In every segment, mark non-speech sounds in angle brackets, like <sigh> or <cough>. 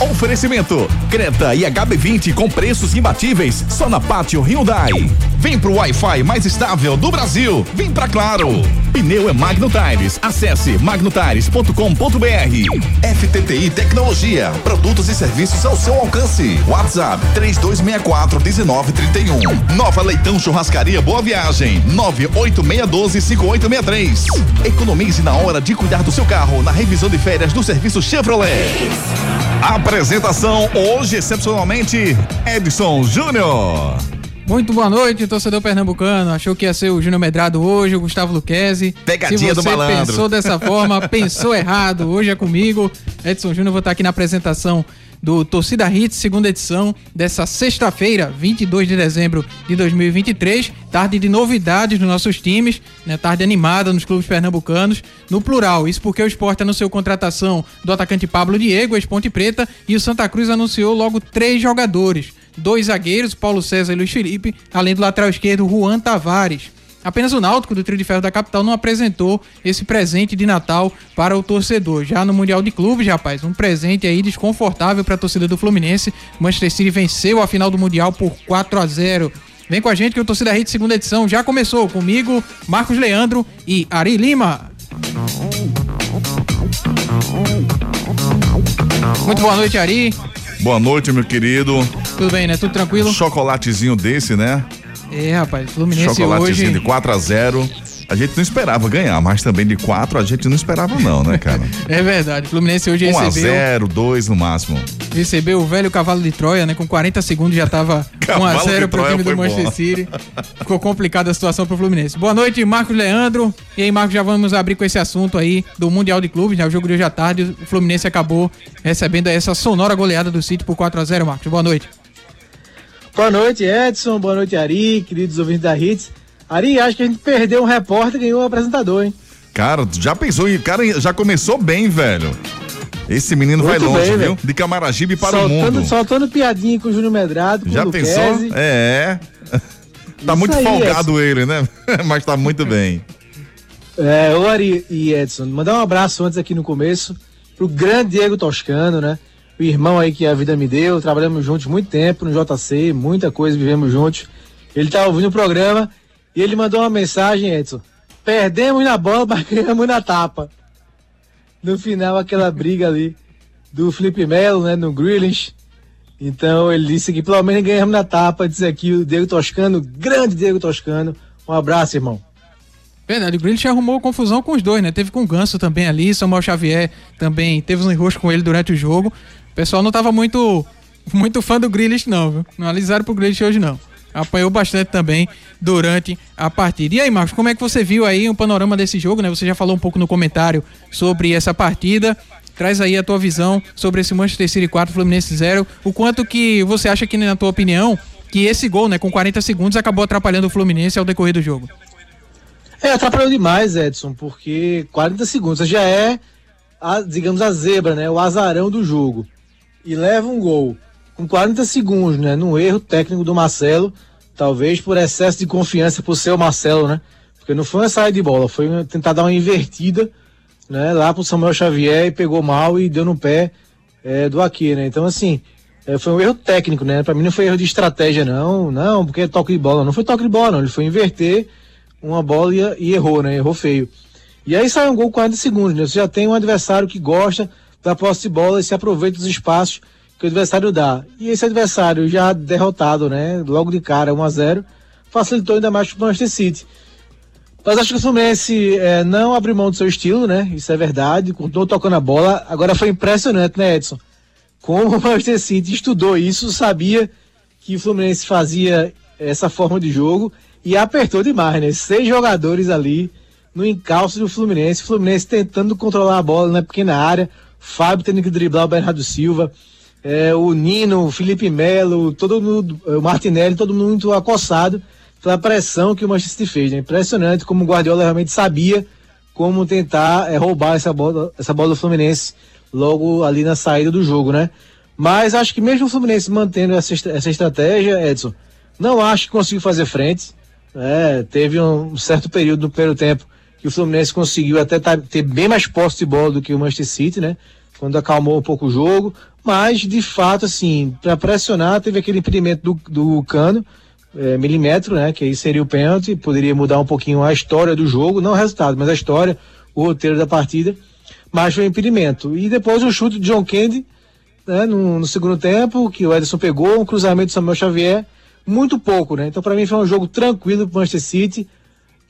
Oferecimento: Creta e HB20 com preços imbatíveis só na Pátio Hyundai. Vem pro Wi-Fi mais estável do Brasil. Vem pra Claro. Pneu é Magno Tires. Acesse magnotires.com.br. FTTI Tecnologia. Produtos e serviços ao seu alcance. WhatsApp 3264 1931. Nova Leitão Churrascaria Boa Viagem. 98612 5863. Economize na hora de cuidar do seu carro na revisão de férias do serviço Chevrolet. Apresentação hoje, excepcionalmente, Edson Júnior. Muito boa noite, torcedor pernambucano. Achou que ia ser o Júnior Medrado hoje, o Gustavo Luquezzi. Pegadinha do malandro. Se você pensou dessa forma, <laughs> pensou errado. Hoje é comigo, Edson Júnior. Vou estar aqui na apresentação do Torcida Hits, segunda edição dessa sexta-feira, 22 de dezembro de 2023. Tarde de novidades nos nossos times, né? Tarde animada nos clubes pernambucanos, no plural. Isso porque o esporte anunciou contratação do atacante Pablo Diego, ex-Ponte Preta, e o Santa Cruz anunciou logo três jogadores. Dois zagueiros, Paulo César e Luiz Felipe, além do lateral esquerdo, Juan Tavares. Apenas o Náutico do Trio de Ferro da capital não apresentou esse presente de Natal para o torcedor. Já no Mundial de Clubes, rapaz, um presente aí desconfortável para a torcida do Fluminense. Manchester City venceu a final do Mundial por 4 a 0. Vem com a gente que o Torcida Rede segunda edição já começou comigo, Marcos Leandro e Ari Lima. Muito boa noite, Ari. Boa noite, meu querido. Tudo bem, né? Tudo tranquilo? Chocolatezinho desse, né? É, rapaz, Fluminense Chocolatezinho hoje... de 4 a 0 a gente não esperava ganhar, mas também de 4 a gente não esperava não, né, cara? <laughs> é verdade. Fluminense hoje 1 recebeu... 1 a 0, 2 no máximo. Recebeu o velho cavalo de Troia, né? Com 40 segundos já tava <laughs> 1 a 0 pro time do Manchester bom. City. Ficou complicada a situação pro Fluminense. Boa noite, Marcos Leandro. E aí, Marcos, já vamos abrir com esse assunto aí do Mundial de Clubes, né? O jogo de hoje à tarde, o Fluminense acabou recebendo essa sonora goleada do City por 4 a 0 Marcos. Boa noite. Boa noite, Edson. Boa noite, Ari, queridos ouvintes da Hits. Ari, acho que a gente perdeu um repórter e ganhou um apresentador, hein? Cara, já pensou em. Cara, já começou bem, velho. Esse menino Muito vai longe, bem, viu? Véio. De Camaragibe para soltando, o mundo. Soltando piadinha com o Júnior Medrado. Com já o pensou? É. <laughs> tá Isso muito aí, folgado Edson. ele, né? <laughs> Mas tá muito bem. É, ô Ari e Edson, mandar um abraço antes aqui no começo pro grande Diego Toscano, né? O irmão aí que a vida me deu, trabalhamos juntos muito tempo no JC, muita coisa vivemos juntos. Ele tá ouvindo o programa e ele mandou uma mensagem, Edson. Perdemos na bola, <laughs> mas ganhamos na tapa. No final, aquela briga ali do Felipe Melo, né, no Grealish. Então ele disse que pelo menos ganhamos na tapa. Diz aqui o Diego Toscano, grande Diego Toscano. Um abraço, irmão. Verdade, o Grealish arrumou confusão com os dois, né? Teve com o Ganso também ali, Samuel Xavier também teve um enrosco com ele durante o jogo. O pessoal não tava muito muito fã do Grealish não, viu? Não alisaram pro Grealish hoje não apanhou bastante também durante a partida. E aí, Marcos, como é que você viu aí o panorama desse jogo, né? Você já falou um pouco no comentário sobre essa partida. Traz aí a tua visão sobre esse Manchester City 4, Fluminense 0. O quanto que você acha que, na tua opinião, que esse gol, né, com 40 segundos, acabou atrapalhando o Fluminense ao decorrer do jogo? É, atrapalhou demais, Edson, porque 40 segundos já é, a, digamos, a zebra, né? O azarão do jogo. E leva um gol com 40 segundos, né? No erro técnico do Marcelo, talvez por excesso de confiança por ser o Marcelo, né? Porque não foi uma saída de bola, foi tentar dar uma invertida, né? Lá pro Samuel Xavier e pegou mal e deu no pé é, do aqui, né? Então, assim, é, foi um erro técnico, né? Pra mim não foi erro de estratégia, não, não, porque é toque de bola. Não foi toque de bola, não. Ele foi inverter uma bola e, e errou, né? Errou feio. E aí sai um gol 40 segundos, né? Você já tem um adversário que gosta da posse de bola e se aproveita dos espaços que o adversário dá. E esse adversário já derrotado, né? Logo de cara, 1 a 0 facilitou ainda mais para o Manchester City. Mas acho que o Fluminense é, não abriu mão do seu estilo, né? Isso é verdade. Continuou tocando a bola. Agora foi impressionante, né, Edson? Como o Manchester City estudou isso, sabia que o Fluminense fazia essa forma de jogo e apertou demais, né? Seis jogadores ali no encalço do Fluminense. O Fluminense tentando controlar a bola na pequena área. Fábio tendo que driblar o Bernardo Silva é, o Nino, o Felipe Melo, todo mundo, o Martinelli, todo mundo muito acossado pela pressão que o Manchester fez. Né? Impressionante como o Guardiola realmente sabia como tentar é, roubar essa bola, essa bola do Fluminense logo ali na saída do jogo, né? Mas acho que mesmo o Fluminense mantendo essa, essa estratégia, Edson, não acho que conseguiu fazer frente. É, teve um certo período no primeiro tempo que o Fluminense conseguiu até ter bem mais posse de bola do que o Manchester City, né? quando acalmou um pouco o jogo, mas de fato, assim, para pressionar, teve aquele impedimento do, do Cano, é, milímetro, né? Que aí seria o pênalti, poderia mudar um pouquinho a história do jogo, não o resultado, mas a história, o roteiro da partida, mas foi impedimento. E depois o chute de John Kennedy, né, no, no, segundo tempo, que o Ederson pegou, um cruzamento de Samuel Xavier, muito pouco, né? Então para mim foi um jogo tranquilo pro Manchester City,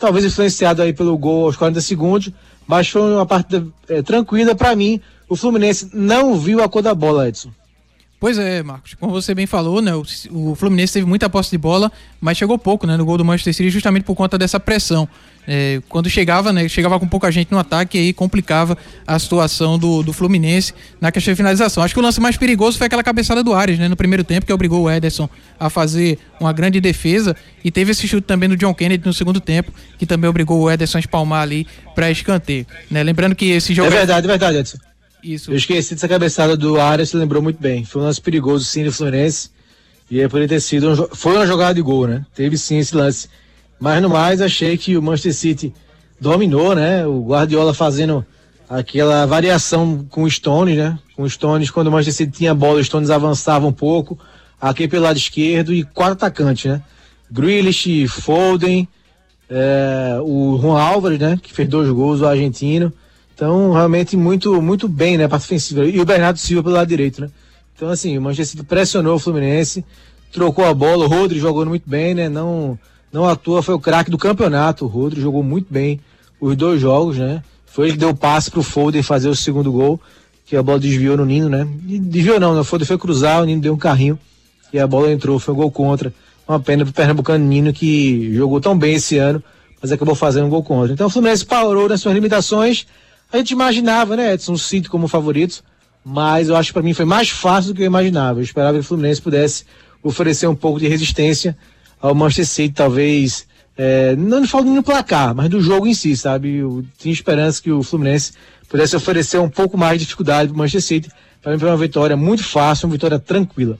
talvez influenciado aí pelo gol aos 40 segundos, mas foi uma partida é, tranquila para mim. O Fluminense não viu a cor da bola, Edson. Pois é, Marcos. Como você bem falou, né? O, Fluminense teve muita posse de bola, mas chegou pouco, né? No gol do Manchester City, justamente por conta dessa pressão. É, quando chegava, né? Chegava com pouca gente no ataque aí complicava a situação do, do Fluminense na questão de finalização. Acho que o lance mais perigoso foi aquela cabeçada do Ares, né? No primeiro tempo, que obrigou o Ederson a fazer uma grande defesa. E teve esse chute também do John Kennedy no segundo tempo, que também obrigou o Ederson a espalmar ali para escanteio. Né? Lembrando que esse jogo. É verdade, é verdade, Edson. Isso. Eu esqueci dessa cabeçada do Arias, você lembrou muito bem. Foi um lance perigoso sim do Fluminense. E é por ter sido. Um, foi uma jogada de gol, né? Teve sim esse lance. Mas no mais, achei que o Manchester City dominou, né? O Guardiola fazendo aquela variação com o Stones, né? Com o Stones, quando o Manchester City tinha bola, o Stones avançava um pouco. Aqui pelo lado esquerdo e quatro atacantes, né? Grealish, Foden, é, o Juan Álvares, né? Que fez dois gols, o argentino. Então, realmente muito, muito bem, né, parte ofensiva. E o Bernardo Silva pelo lado direito, né? Então, assim, o Manchester City pressionou o Fluminense, trocou a bola, o Rodri jogou muito bem, né? Não, não à toa foi o craque do campeonato. O Rodri jogou muito bem os dois jogos, né? Foi ele que deu passe pro Foden fazer o segundo gol, que a bola desviou no Nino, né? Desviou não, né? O Foden foi cruzar, o Nino deu um carrinho e a bola entrou, foi um gol contra. Uma pena pro Pernambucano Nino que jogou tão bem esse ano, mas acabou fazendo um gol contra. Então o Fluminense parou nas suas limitações a gente imaginava, né, Edson, o como favorito, mas eu acho que para mim foi mais fácil do que eu imaginava. Eu esperava que o Fluminense pudesse oferecer um pouco de resistência ao Manchester City, talvez, é, não falo no placar, mas do jogo em si, sabe? Eu tinha esperança que o Fluminense pudesse oferecer um pouco mais de dificuldade para o Manchester City. Para mim foi uma vitória muito fácil, uma vitória tranquila.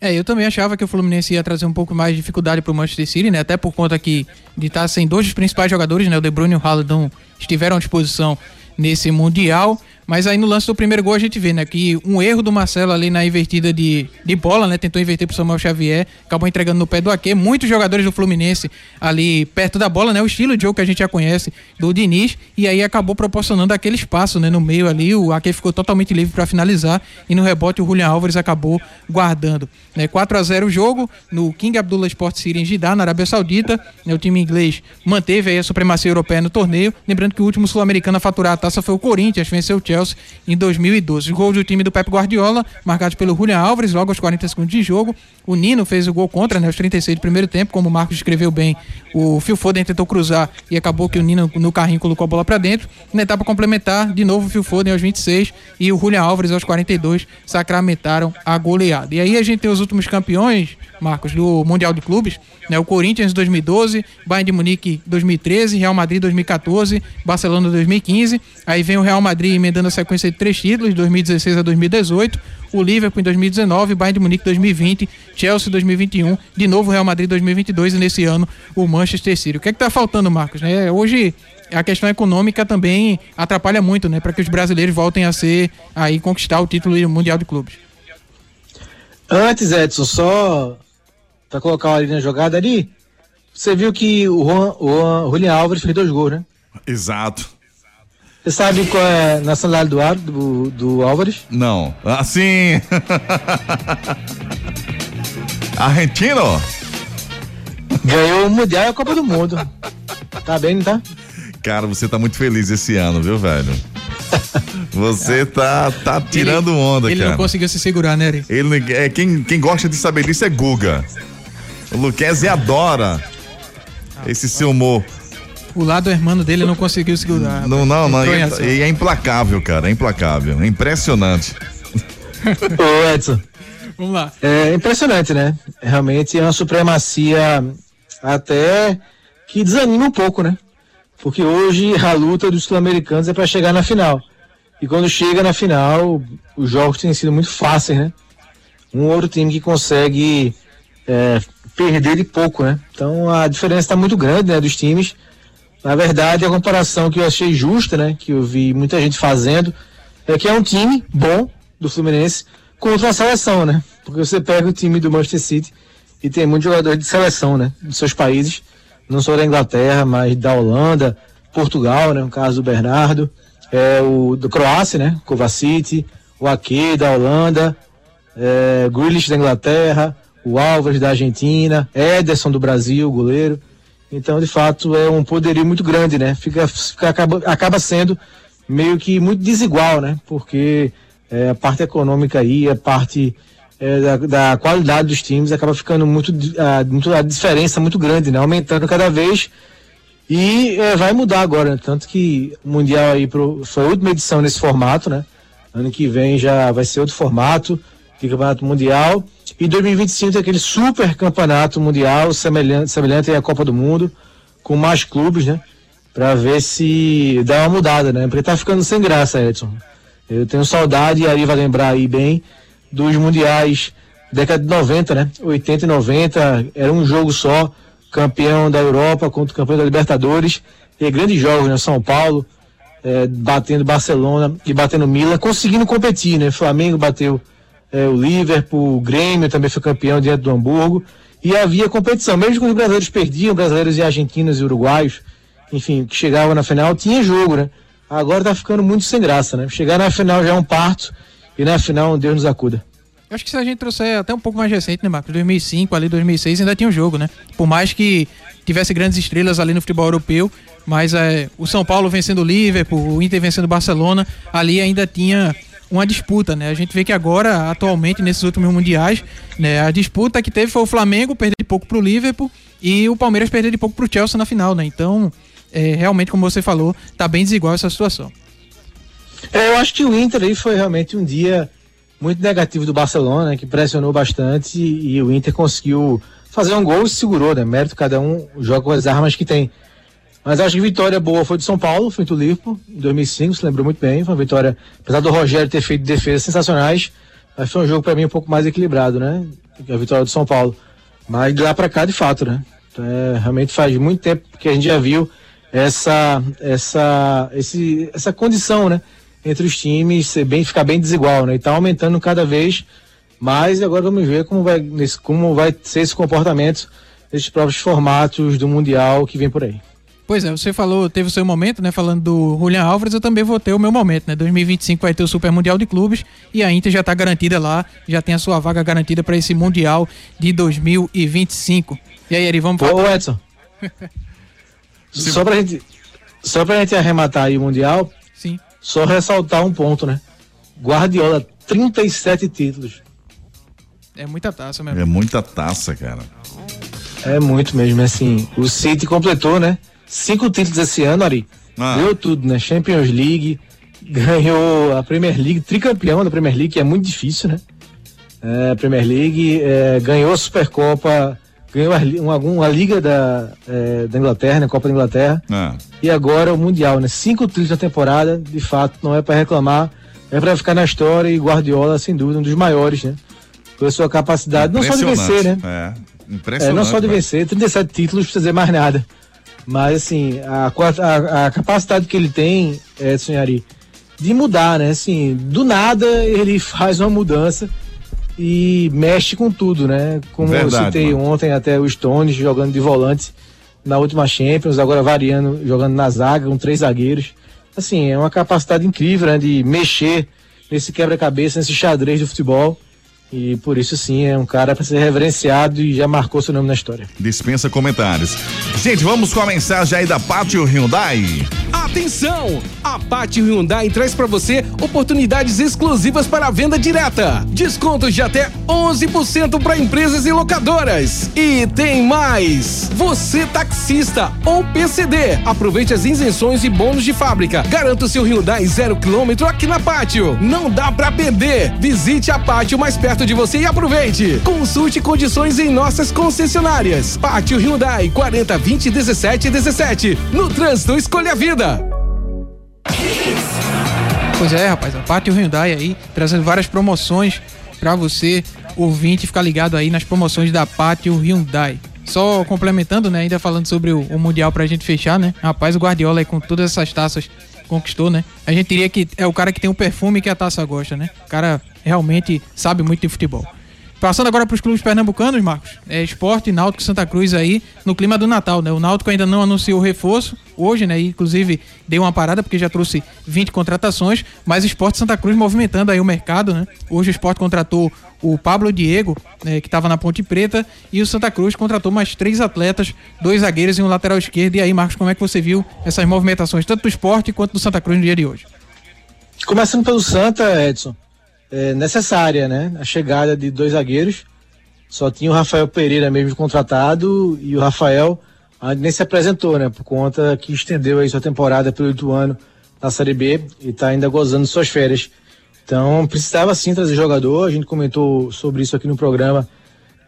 É, eu também achava que o Fluminense ia trazer um pouco mais de dificuldade para o Manchester City, né? Até por conta que de estar sem dois dos principais jogadores, né? O De Bruyne e o Haaland estiveram à disposição nesse Mundial. Mas aí no lance do primeiro gol a gente vê, né, que um erro do Marcelo ali na invertida de, de bola, né, tentou inverter pro Samuel Xavier, acabou entregando no pé do Ake. Muitos jogadores do Fluminense ali perto da bola, né, o estilo de jogo que a gente já conhece do Diniz, e aí acabou proporcionando aquele espaço, né, no meio ali, o Ake ficou totalmente livre para finalizar e no rebote o Julian Álvares acabou guardando. Né, 4 a 0 o jogo no King Abdullah Sport City em na Arábia Saudita. Né, o time inglês manteve aí a supremacia europeia no torneio, lembrando que o último sul-americano a faturar a taça foi o Corinthians, venceu o Chelsea em 2012. Os gols do time do Pep Guardiola, marcados pelo Julian Álvares, logo aos 40 segundos de jogo. O Nino fez o gol contra, né, aos 36 do primeiro tempo, como o Marcos escreveu bem. O Phil Foden tentou cruzar e acabou que o Nino no carrinho colocou a bola para dentro. Na etapa complementar, de novo o Phil Foden aos 26 e o Julian Álvares aos 42 sacramentaram a goleada. E aí a gente tem os últimos campeões, Marcos, do Mundial de Clubes, né? O Corinthians 2012, Bayern de Munique 2013, Real Madrid 2014, Barcelona 2015. Aí vem o Real Madrid emendando a sequência de três títulos, 2016 a 2018. O Liverpool em 2019, Bayern de Munique 2020, Chelsea 2021, de novo o Real Madrid 2022 e nesse ano o Manchester City. O que é que tá faltando, Marcos? Né? Hoje a questão econômica também atrapalha muito, né, para que os brasileiros voltem a ser aí conquistar o título mundial de clubes. Antes, Edson, só para colocar ali na jogada ali, você viu que o, Juan, o Julian Álvares fez dois gols, né? Exato. Você sabe qual é a nacionalidade do, do, do Álvares? Não. Assim. Argentino? Ganhou o Mundial e a Copa do Mundo. Tá bem, não tá? Cara, você tá muito feliz esse ano, viu, velho? Você tá, tá tirando ele, onda, ele cara. Ele não conseguiu se segurar, né, Ari? Ele, é, quem, quem gosta de saber disso é Guga. O Luquezzi adora esse seu humor. O lado hermano dele não conseguiu segurar. Não, não, não. E é, é, implacável, cara. É implacável. É impressionante. <laughs> Ô, Edson. Vamos lá. É impressionante, né? Realmente é uma supremacia até que desanima um pouco, né? Porque hoje a luta dos sul-americanos é para chegar na final. E quando chega na final, os jogos têm sido muito fáceis, né? Um outro time que consegue é, perder de pouco, né? Então a diferença está muito grande né, dos times. Na verdade, a comparação que eu achei justa, né? Que eu vi muita gente fazendo, é que é um time bom do Fluminense, contra a seleção, né? Porque você pega o time do Manchester City e tem muitos jogadores de seleção, né? Dos seus países, não só da Inglaterra, mas da Holanda, Portugal, né? No caso do Bernardo, é, o do Croácia, né? Kovacic, o Ake da Holanda, é, Grealish da Inglaterra, o Álvares da Argentina, Ederson do Brasil, goleiro. Então, de fato, é um poderio muito grande, né? Fica, fica acaba, acaba sendo meio que muito desigual, né? Porque é, a parte econômica aí, a parte é, da, da, qualidade dos times acaba ficando muito a, muito, a diferença muito grande, né? Aumentando cada vez e é, vai mudar agora, né? tanto que o mundial aí pro, foi a última edição nesse formato, né? Ano que vem já vai ser outro formato de campeonato mundial e 2025 tem aquele super campeonato mundial semelhante, semelhante à Copa do Mundo com mais clubes, né? Para ver se dá uma mudada, né? Porque tá ficando sem graça, Edson. Eu tenho saudade, e aí vai lembrar aí bem, dos mundiais década de 90, né? 80 e 90, era um jogo só, campeão da Europa contra o campeão da Libertadores, e grandes jogos, né? São Paulo, é, batendo Barcelona e batendo Milan, conseguindo competir, né? Flamengo bateu é, o Liverpool, o Grêmio também foi campeão diante do Hamburgo, e havia competição, mesmo quando os brasileiros perdiam, brasileiros e argentinos e uruguaios, enfim, que chegavam na final, tinha jogo, né? Agora tá ficando muito sem graça, né? Chegar na final já é um parto e na final Deus nos acuda. Eu acho que se a gente trouxer até um pouco mais recente, né, Marcos? 2005, ali 2006 ainda tinha um jogo, né? Por mais que tivesse grandes estrelas ali no futebol europeu, mas é, o São Paulo vencendo o Liverpool, o Inter vencendo o Barcelona, ali ainda tinha uma disputa, né? A gente vê que agora, atualmente, nesses últimos mundiais, né, a disputa que teve foi o Flamengo perder de pouco pro Liverpool e o Palmeiras perder de pouco pro Chelsea na final, né? Então, é, realmente, como você falou, tá bem desigual essa situação. É, eu acho que o Inter aí foi realmente um dia muito negativo do Barcelona, né, que pressionou bastante e, e, o Inter conseguiu fazer um gol e se segurou, né? Mérito cada um joga com as armas que tem. Mas acho que vitória boa foi de São Paulo, feito o Liverpool, em 2005, se lembrou muito bem. Foi uma vitória, apesar do Rogério ter feito defesas sensacionais, mas foi um jogo para mim um pouco mais equilibrado, né? A vitória do São Paulo. Mas de lá para cá, de fato, né? Então, é, realmente faz muito tempo que a gente já viu essa, essa, esse, essa condição, né? Entre os times ser bem, ficar bem desigual, né? E tá aumentando cada vez mais. E agora vamos ver como vai, como vai ser esse comportamento nesses próprios formatos do Mundial que vem por aí. Pois é, você falou, teve o seu momento, né? Falando do Julian Álvares, eu também vou ter o meu momento, né? 2025 vai ter o Super Mundial de Clubes e a Inter já está garantida lá, já tem a sua vaga garantida para esse Mundial de 2025. E aí, Eri, vamos para. Ô, Edson. <laughs> Só pra gente, só pra gente arrematar aí o Mundial, Sim. só ressaltar um ponto, né? Guardiola, 37 títulos. É muita taça mesmo. É muita taça, cara. É muito mesmo, assim. O City completou, né? Cinco títulos esse ano, Ari. Ah. Deu tudo, né? Champions League, ganhou a Premier League, tricampeão da Premier League, que é muito difícil, né? É, Premier League, é, ganhou a Supercopa ganhou uma, uma liga da, é, da Inglaterra, né, Copa da Inglaterra. É. E agora o Mundial, né? Cinco títulos na temporada, de fato, não é para reclamar, é para ficar na história e Guardiola, sem dúvida, um dos maiores, né? Pela sua capacidade, não só de vencer, né? É, impressionante. É, não só de vencer, 37 títulos, não precisa dizer mais nada. Mas, assim, a, a, a capacidade que ele tem, é, Sonhari, de mudar, né? Assim, do nada ele <laughs> faz uma mudança e mexe com tudo, né? Como Verdade, eu citei mano. ontem até o Stones jogando de volante na última Champions, agora variando, jogando na zaga com três zagueiros. Assim, é uma capacidade incrível né, de mexer nesse quebra-cabeça, nesse xadrez do futebol. E por isso sim é um cara para ser reverenciado e já marcou seu nome na história. Dispensa comentários. Gente, vamos com a mensagem aí da Pátio Hyundai. Atenção! A Pátio Hyundai traz para você oportunidades exclusivas para a venda direta. Descontos de até 11% para empresas e locadoras. E tem mais! Você taxista ou PCD, aproveite as isenções e bônus de fábrica. Garanta o seu Hyundai zero quilômetro aqui na Pátio. Não dá para perder. Visite a Pátio mais perto perto de você e aproveite. Consulte condições em nossas concessionárias. Pátio Hyundai 40 20 17 17. No trânsito, escolha a vida. Pois é, rapaz, a Pátio Hyundai aí trazendo várias promoções para você ouvinte ficar ligado aí nas promoções da Pátio Hyundai. Só complementando, né, ainda falando sobre o, o Mundial pra gente fechar, né? Rapaz, o Guardiola aí com todas essas taças conquistou, né? A gente diria que é o cara que tem o perfume que a taça gosta, né? O cara realmente sabe muito de futebol. Passando agora para os clubes pernambucanos, Marcos. É Esporte, Náutico Santa Cruz aí no clima do Natal, né? O Náutico ainda não anunciou o reforço hoje, né? inclusive deu uma parada porque já trouxe 20 contratações, mas Esporte Santa Cruz movimentando aí o mercado, né? Hoje o Esporte contratou o Pablo Diego, né, que estava na Ponte Preta, e o Santa Cruz contratou mais três atletas, dois zagueiros e um lateral esquerdo. E aí, Marcos, como é que você viu essas movimentações, tanto do esporte quanto do Santa Cruz no dia de hoje? Começando pelo Santa, Edson é, necessária, né? A chegada de dois zagueiros. Só tinha o Rafael Pereira mesmo contratado e o Rafael nem se apresentou, né? Por conta que estendeu aí sua temporada pelo Ituano na Série B e está ainda gozando suas férias. Então precisava sim trazer jogador. A gente comentou sobre isso aqui no programa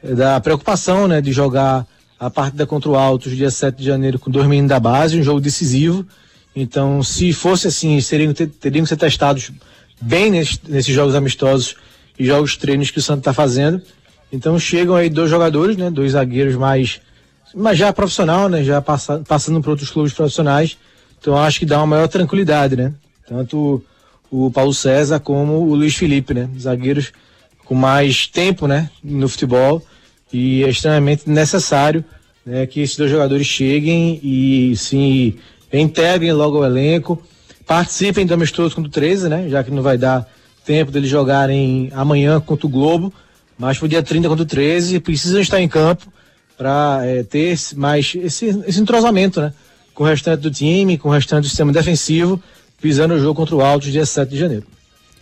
é, da preocupação, né? De jogar a partida contra o Altos dia 7 de janeiro com dois meninos da base, um jogo decisivo. Então, se fosse assim, seriam, teriam que ser testados bem nesses, jogos amistosos e jogos treinos que o Santos está fazendo. Então chegam aí dois jogadores, né? Dois zagueiros mais, mas já profissional, né? Já passa, passando para outros clubes profissionais. Então acho que dá uma maior tranquilidade, né? Tanto o Paulo César como o Luiz Felipe, né? Zagueiros com mais tempo, né? No futebol e é extremamente necessário né, que esses dois jogadores cheguem e se integrem logo ao elenco participem do amistoso contra o 13, né? Já que não vai dar tempo deles jogarem amanhã contra o Globo, mas pro dia 30 contra o 13, precisam estar em campo para é, ter mais esse, esse entrosamento, né? Com o restante do time, com o restante do sistema defensivo, pisando o jogo contra o Alto dia 7 de janeiro.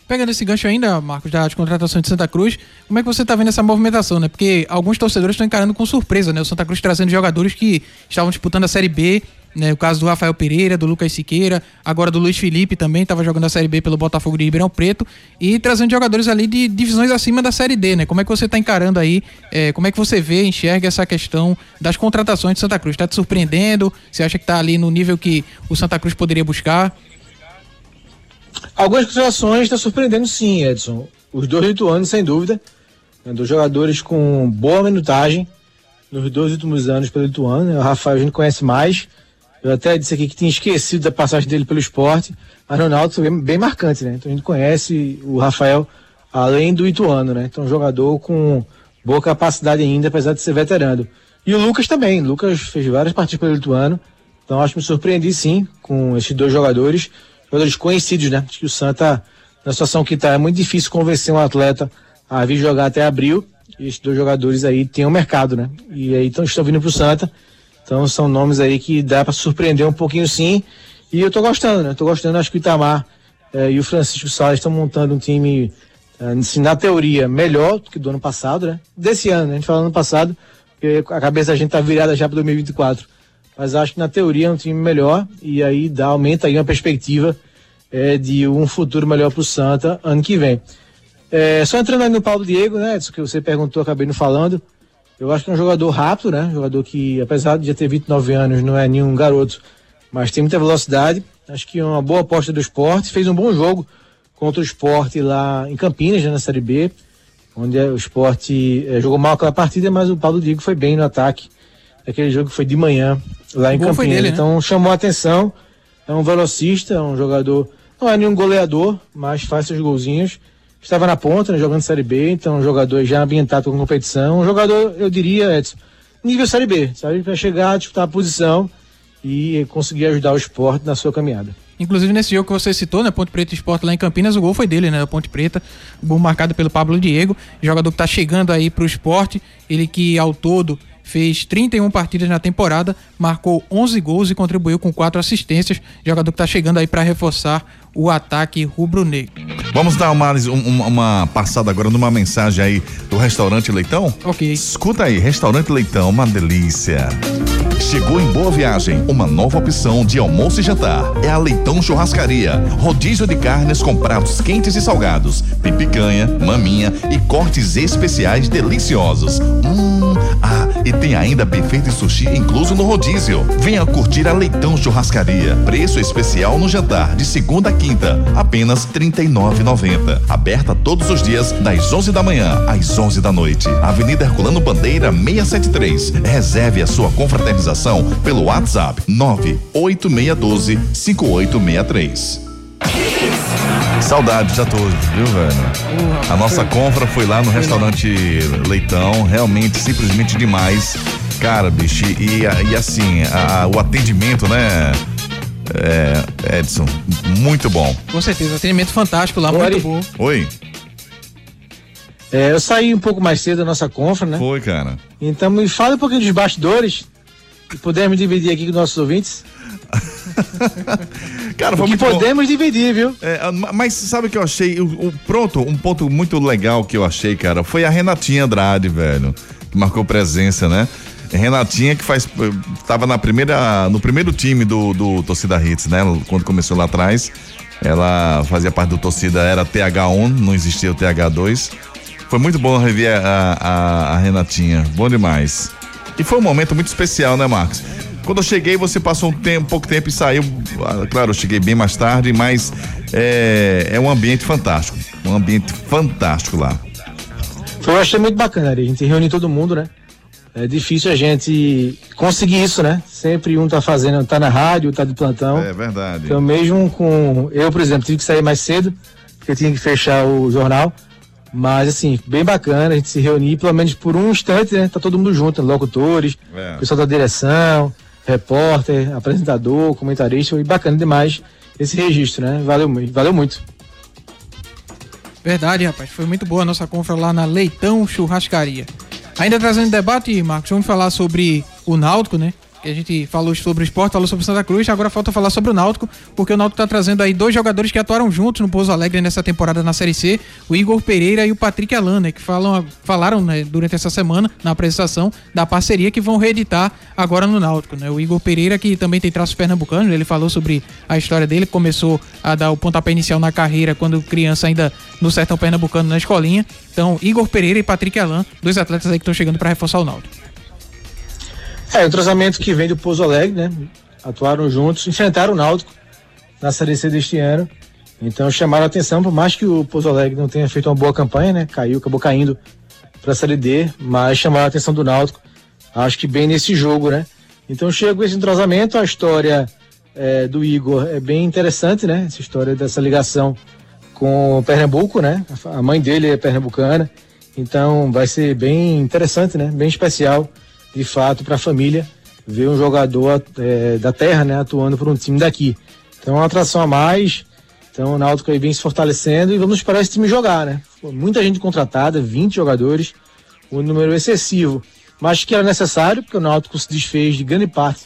Pegando esse gancho ainda, Marcos, das contratações de Santa Cruz, como é que você está vendo essa movimentação, né? Porque alguns torcedores estão encarando com surpresa, né? O Santa Cruz trazendo jogadores que estavam disputando a Série B né, o caso do Rafael Pereira, do Lucas Siqueira, agora do Luiz Felipe também, estava jogando a Série B pelo Botafogo de Ribeirão Preto, e trazendo jogadores ali de divisões acima da Série D, né? Como é que você está encarando aí, é, como é que você vê, enxerga essa questão das contratações de Santa Cruz? Está te surpreendendo? Você acha que está ali no nível que o Santa Cruz poderia buscar? Algumas contratações estão surpreendendo sim, Edson. Os dois lituanos, sem dúvida, né, dos jogadores com boa minutagem nos dois últimos anos pelo Lituano. Né? O Rafael a gente conhece mais, eu até disse aqui que tinha esquecido da passagem dele pelo esporte, mas Ronaldo bem, bem marcante, né? Então a gente conhece o Rafael além do Ituano, né? Então um jogador com boa capacidade ainda, apesar de ser veterano. E o Lucas também. O Lucas fez várias partidas pelo Ituano. Então acho que me surpreendi sim com esses dois jogadores, jogadores conhecidos, né? Acho que o Santa, na situação que está, é muito difícil convencer um atleta a vir jogar até abril. E esses dois jogadores aí têm um mercado, né? E aí então, estão vindo para o Santa. Então são nomes aí que dá para surpreender um pouquinho sim. E eu tô gostando, né? Tô gostando, acho que o Itamar eh, e o Francisco Salles estão montando um time, eh, assim, na teoria, melhor do que do ano passado, né? Desse ano, né? A gente fala ano passado, porque a cabeça da gente tá virada já para 2024. Mas acho que na teoria é um time melhor e aí dá, aumenta aí uma perspectiva eh, de um futuro melhor pro Santa ano que vem. É, só entrando aí no Paulo Diego, né? Isso que você perguntou, acabei não falando. Eu acho que é um jogador rápido, né? jogador que, apesar de já ter 29 anos, não é nenhum garoto, mas tem muita velocidade. Acho que é uma boa aposta do esporte. Fez um bom jogo contra o esporte lá em Campinas, né, na Série B, onde o esporte é, jogou mal aquela partida, mas o Paulo Diego foi bem no ataque. Aquele jogo foi de manhã lá em Campinas. Dele, né? Então chamou a atenção. É um velocista, é um jogador. Não é nenhum goleador, mas faz seus golzinhos estava na ponta, né, jogando Série B, então um jogador já ambientado com competição, um jogador, eu diria, Edson, nível Série B, sabe? Para chegar, disputar a posição e conseguir ajudar o esporte na sua caminhada. Inclusive nesse jogo que você citou, né, Ponte Preta Esporte lá em Campinas, o gol foi dele, né, Ponte Preta, gol marcado pelo Pablo Diego, jogador que está chegando aí para o esporte, ele que ao todo fez 31 partidas na temporada, marcou 11 gols e contribuiu com quatro assistências. Jogador que está chegando aí para reforçar o ataque rubro-negro. Vamos dar uma, uma, uma, passada agora numa mensagem aí do restaurante Leitão? Ok. Escuta aí, restaurante Leitão, uma delícia. Chegou em Boa Viagem uma nova opção de almoço e jantar. É a Leitão Churrascaria. Rodízio de carnes com pratos quentes e salgados, picanha, maminha e cortes especiais deliciosos. Hum, ah, E tem ainda buffet de sushi incluso no rodízio. Venha curtir a Leitão Churrascaria. Preço especial no jantar de segunda a quinta, apenas R$ 39,90. Aberta todos os dias das 11 da manhã às 11 da noite. Avenida Herculano Bandeira 673. Reserve a sua confraternização pelo WhatsApp 98612 5863. Saudade já todos, viu, velho? A nossa compra foi lá no restaurante Leitão, realmente, simplesmente demais. Cara, bicho, e, e assim, a, o atendimento, né? É, Edson, muito bom. Com certeza, atendimento fantástico lá, Oi. muito bom. Oi. É, eu saí um pouco mais cedo da nossa confra, né? Foi, cara. Então me fala um pouquinho dos bastidores, que podemos dividir aqui com nossos ouvintes. <laughs> Cara, foi que podemos bom. dividir, viu? É, mas sabe o que eu achei? O, o, pronto, um ponto muito legal que eu achei, cara, foi a Renatinha Andrade, velho. Que marcou presença, né? Renatinha que faz tava na primeira no primeiro time do, do torcida Hits, né? Quando começou lá atrás, ela fazia parte do torcida era TH1, não existia o TH2. Foi muito bom rever a, a, a Renatinha, bom demais. E foi um momento muito especial, né, Marcos? Quando eu cheguei, você passou um tempo, pouco tempo e saiu. Ah, claro, eu cheguei bem mais tarde, mas é, é um ambiente fantástico. Um ambiente fantástico lá. Eu achei muito bacana, a gente reuniu todo mundo, né? É difícil a gente conseguir isso, né? Sempre um tá fazendo, tá na rádio, tá de plantão. É verdade. Então, mesmo com. Eu, por exemplo, tive que sair mais cedo, porque tinha que fechar o jornal. Mas, assim, bem bacana a gente se reunir, pelo menos por um instante, né? Tá todo mundo junto, locutores, é. pessoal da direção, repórter, apresentador, comentarista, foi bacana demais esse registro, né? Valeu, valeu muito. Verdade, rapaz. Foi muito boa a nossa compra lá na Leitão Churrascaria. Ainda trazendo debate, Marcos, vamos falar sobre o Náutico, né? Que a gente falou sobre o esporte, falou sobre Santa Cruz, agora falta falar sobre o Náutico, porque o Náutico está trazendo aí dois jogadores que atuaram juntos no Pouso Alegre nessa temporada na Série C, o Igor Pereira e o Patrick Alan, né, que falam, falaram né, durante essa semana, na apresentação, da parceria que vão reeditar agora no Náutico. Né? O Igor Pereira, que também tem traços pernambucanos, ele falou sobre a história dele, começou a dar o pontapé inicial na carreira quando criança ainda no sertão pernambucano na escolinha. Então, Igor Pereira e Patrick Alan, dois atletas aí que estão chegando para reforçar o Náutico. É, o entrosamento que vem do Pouso Alegre, né? Atuaram juntos, enfrentaram o Náutico na Série C deste ano. Então chamaram a atenção, por mais que o Pouso Alegre não tenha feito uma boa campanha, né? Caiu, acabou caindo para a Série D, mas chamaram a atenção do Náutico. Acho que bem nesse jogo, né? Então chega esse entrosamento, a história é, do Igor é bem interessante, né? Essa história dessa ligação com Pernambuco, né? A mãe dele é pernambucana. Então vai ser bem interessante, né? Bem especial de fato, para a família ver um jogador é, da terra, né, atuando por um time daqui. Então, é uma atração a mais. Então, o Náutico aí vem se fortalecendo e vamos esperar esse time jogar, né? Muita gente contratada, 20 jogadores, um número excessivo, mas que era necessário, porque o Náutico se desfez de grande parte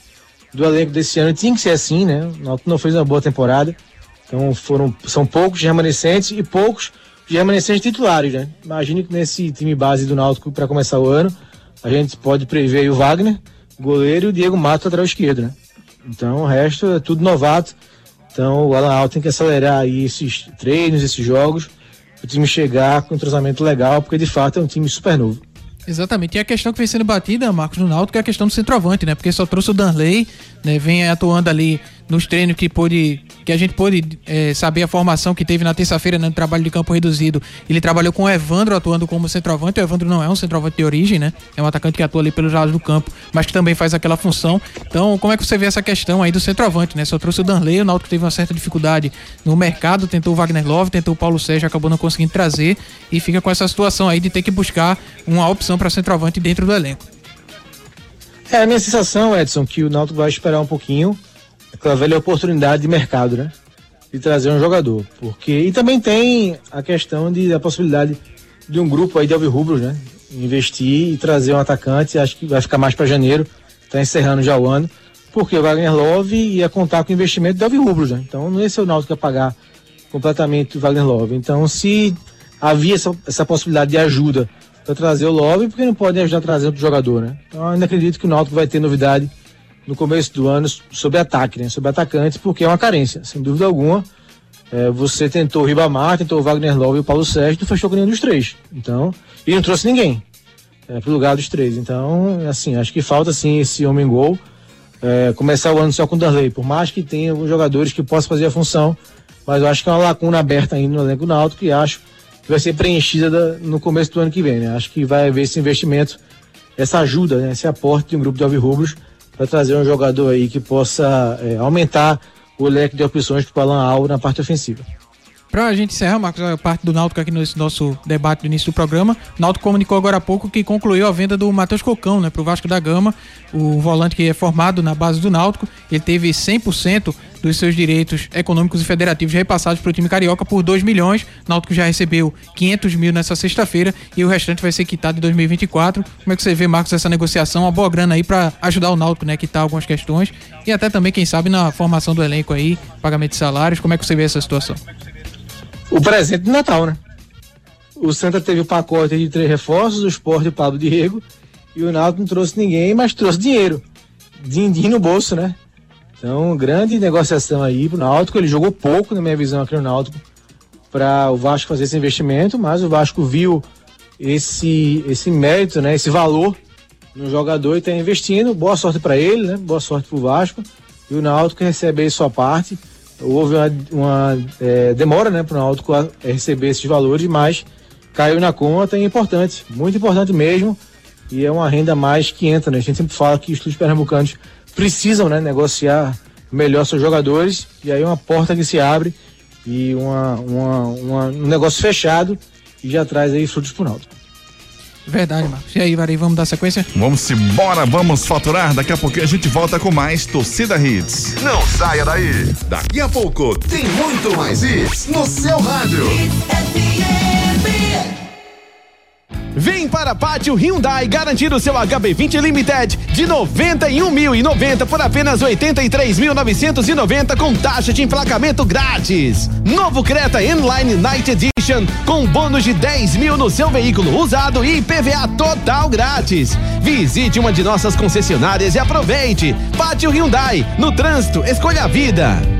do elenco desse ano. Tinha que ser assim, né? O Náutico não fez uma boa temporada. Então, foram, são poucos remanescentes e poucos remanescentes titulares, né? Imagine que nesse time base do Náutico para começar o ano, a gente pode prever o Wagner, goleiro, e o Diego Mato lateral esquerdo, né? Então o resto é tudo novato. Então o Alan tem que acelerar aí esses treinos, esses jogos, o time chegar com um entrosamento legal, porque de fato é um time super novo. Exatamente. E a questão que vem sendo batida, Marcos, no Náutico é a questão do centroavante, né? Porque só trouxe o Danley, né? Vem atuando ali nos treinos que pôde que a gente pôde é, saber a formação que teve na terça-feira né, no trabalho de campo reduzido. Ele trabalhou com o Evandro atuando como centroavante. O Evandro não é um centroavante de origem, né? É um atacante que atua ali pelos lados do campo, mas que também faz aquela função. Então, como é que você vê essa questão aí do centroavante, né? Só trouxe o Danley, o Náutico teve uma certa dificuldade no mercado, tentou o Wagner Love, tentou o Paulo Sérgio, acabou não conseguindo trazer e fica com essa situação aí de ter que buscar uma opção para centroavante dentro do elenco. É a minha sensação, Edson, que o Náutico vai esperar um pouquinho aquela velha oportunidade de mercado, né? De trazer um jogador. Porque, e também tem a questão de a possibilidade de um grupo aí de Alvirrubros, né? Investir e trazer um atacante, acho que vai ficar mais para janeiro, tá encerrando já o ano, porque o Wagner Love ia contar com o investimento de Alvirrubros, né? Então não ia ser o Náutico a pagar completamente o Wagner Love. Então se havia essa, essa possibilidade de ajuda para trazer o Love, porque não podem ajudar a trazer outro jogador, né? Então ainda acredito que o Náutico vai ter novidade no começo do ano sobre ataque, né? Sobre atacantes, porque é uma carência, sem dúvida alguma. É, você tentou o Ribamar, tentou o Wagner Love e o Paulo Sérgio, não fechou com nenhum dos três. Então, e não trouxe ninguém. é, pro lugar dos três. Então, assim, acho que falta sim esse homem gol. É, começar o ano só com o Darley, por mais que tenha alguns jogadores que possam fazer a função, mas eu acho que é uma lacuna aberta ainda no elenco náutico e acho que vai ser preenchida da, no começo do ano que vem, né? Acho que vai haver esse investimento, essa ajuda, né? esse aporte de um grupo de alvirrubros para trazer um jogador aí que possa é, aumentar o leque de opções para o Alan Al na parte ofensiva. Pra gente encerrar, Marcos, a parte do Náutico aqui nesse nosso debate do início do programa, o Náutico comunicou agora há pouco que concluiu a venda do Matheus Cocão, né, pro Vasco da Gama, o volante que é formado na base do Náutico, ele teve 100% dos seus direitos econômicos e federativos repassados para o time carioca por 2 milhões. O Náutico já recebeu 500 mil nessa sexta-feira e o restante vai ser quitado em 2024. Como é que você vê, Marcos, essa negociação? Uma boa grana aí para ajudar o Náutico, né, quitar algumas questões e até também, quem sabe, na formação do elenco aí, pagamento de salários. Como é que você vê essa situação? O presente de Natal, né? O Santa teve o pacote de três reforços, o Sport e o Pablo Diego, e o Náutico não trouxe ninguém, mas trouxe dinheiro. Din-din no bolso, né? Então, grande negociação aí pro Náutico. Ele jogou pouco, na minha visão, aqui no Náutico, para o Vasco fazer esse investimento, mas o Vasco viu esse, esse mérito, né? Esse valor no jogador e está investindo. Boa sorte para ele, né? Boa sorte pro Vasco. E o Náutico recebe aí sua parte houve uma, uma é, demora né, para o Náutico receber esses valores, mas caiu na conta e é importante, muito importante mesmo. E é uma renda mais que entra, né? A gente sempre fala que os clubes pernambucanos precisam né, negociar melhor seus jogadores, e aí uma porta que se abre e uma, uma, uma um negócio fechado e já traz aí frutos para o Náutico. Verdade, Marcos. E aí, Vari, vamos dar sequência? Vamos embora, vamos faturar. Daqui a pouquinho a gente volta com mais Torcida Hits. Não saia daí. Daqui a pouco tem muito mais hits no seu rádio. Vem para Pátio Hyundai garantir o seu HB20 Limited de 91.090 por apenas 83.990 com taxa de emplacamento grátis. Novo Creta Inline Night Edition com bônus de 10 mil no seu veículo usado e IPVA total grátis. Visite uma de nossas concessionárias e aproveite. Pátio Hyundai, no trânsito, escolha a vida.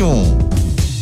31.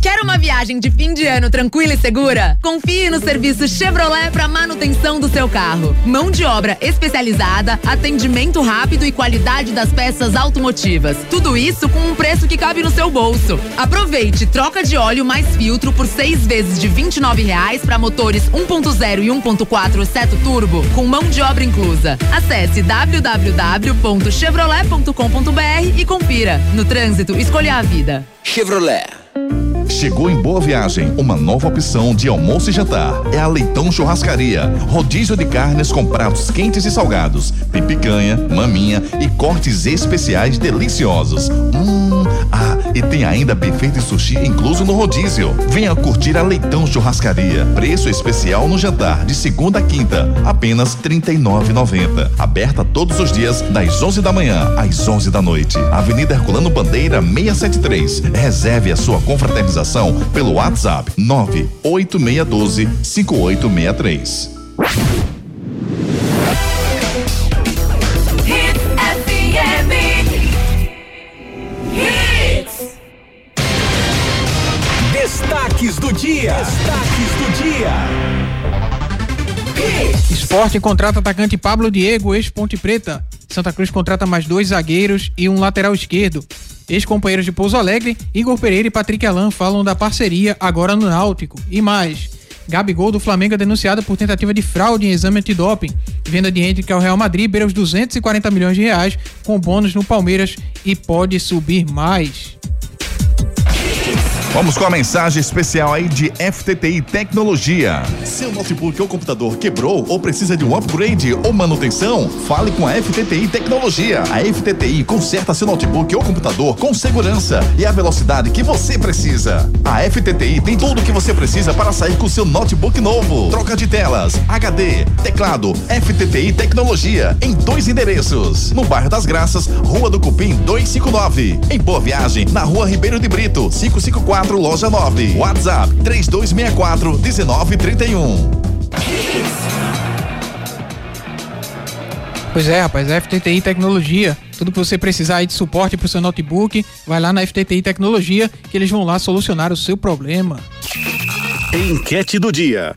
Quer uma viagem de fim de ano tranquila e segura? Confie no serviço Chevrolet para manutenção do seu carro. Mão de obra especializada, atendimento rápido e qualidade das peças automotivas. Tudo isso com um preço que cabe no seu bolso. Aproveite troca de óleo mais filtro por seis vezes de R$ reais para motores 1.0 e 1.4 seto turbo, com mão de obra inclusa. Acesse www.chevrolet.com.br e confira. No trânsito, escolha a vida. Chevrolet. Chegou em Boa Viagem uma nova opção de almoço e jantar. É a Leitão Churrascaria. Rodízio de carnes com pratos quentes e salgados, tem picanha, maminha e cortes especiais deliciosos. Hum, e tem ainda buffet de sushi incluso no rodízio. Venha curtir a Leitão Churrascaria. Preço especial no jantar de segunda a quinta, apenas R$ 39,90. Aberta todos os dias das 11 da manhã às 11 da noite. Avenida Herculano Bandeira 673. Reserve a sua confraternização pelo WhatsApp 98612 5863. Dia. Destaques do dia. Esporte contrata atacante Pablo Diego, ex-Ponte Preta. Santa Cruz contrata mais dois zagueiros e um lateral esquerdo. Ex-companheiros de Pouso Alegre, Igor Pereira e Patrick Alan falam da parceria agora no Náutico. E mais. Gabigol do Flamengo é denunciado por tentativa de fraude em exame antidoping. Venda de Hendrick ao Real Madrid beira os 240 milhões de reais, com bônus no Palmeiras e pode subir mais. Vamos com a mensagem especial aí de FTTI Tecnologia. Seu notebook ou computador quebrou ou precisa de um upgrade ou manutenção? Fale com a FTTI Tecnologia. A FTTI conserta seu notebook ou computador com segurança e a velocidade que você precisa. A FTTI tem tudo o que você precisa para sair com seu notebook novo. Troca de telas, HD, teclado, FTTI Tecnologia em dois endereços. No bairro das Graças, Rua do Cupim 259. Em Boa Viagem, na Rua Ribeiro de Brito, 554 loja 9. WhatsApp 3264 1931. Pois é, rapaz, a FTTI Tecnologia. Tudo que você precisar aí de suporte para o seu notebook, vai lá na FTTI Tecnologia que eles vão lá solucionar o seu problema. Enquete do dia.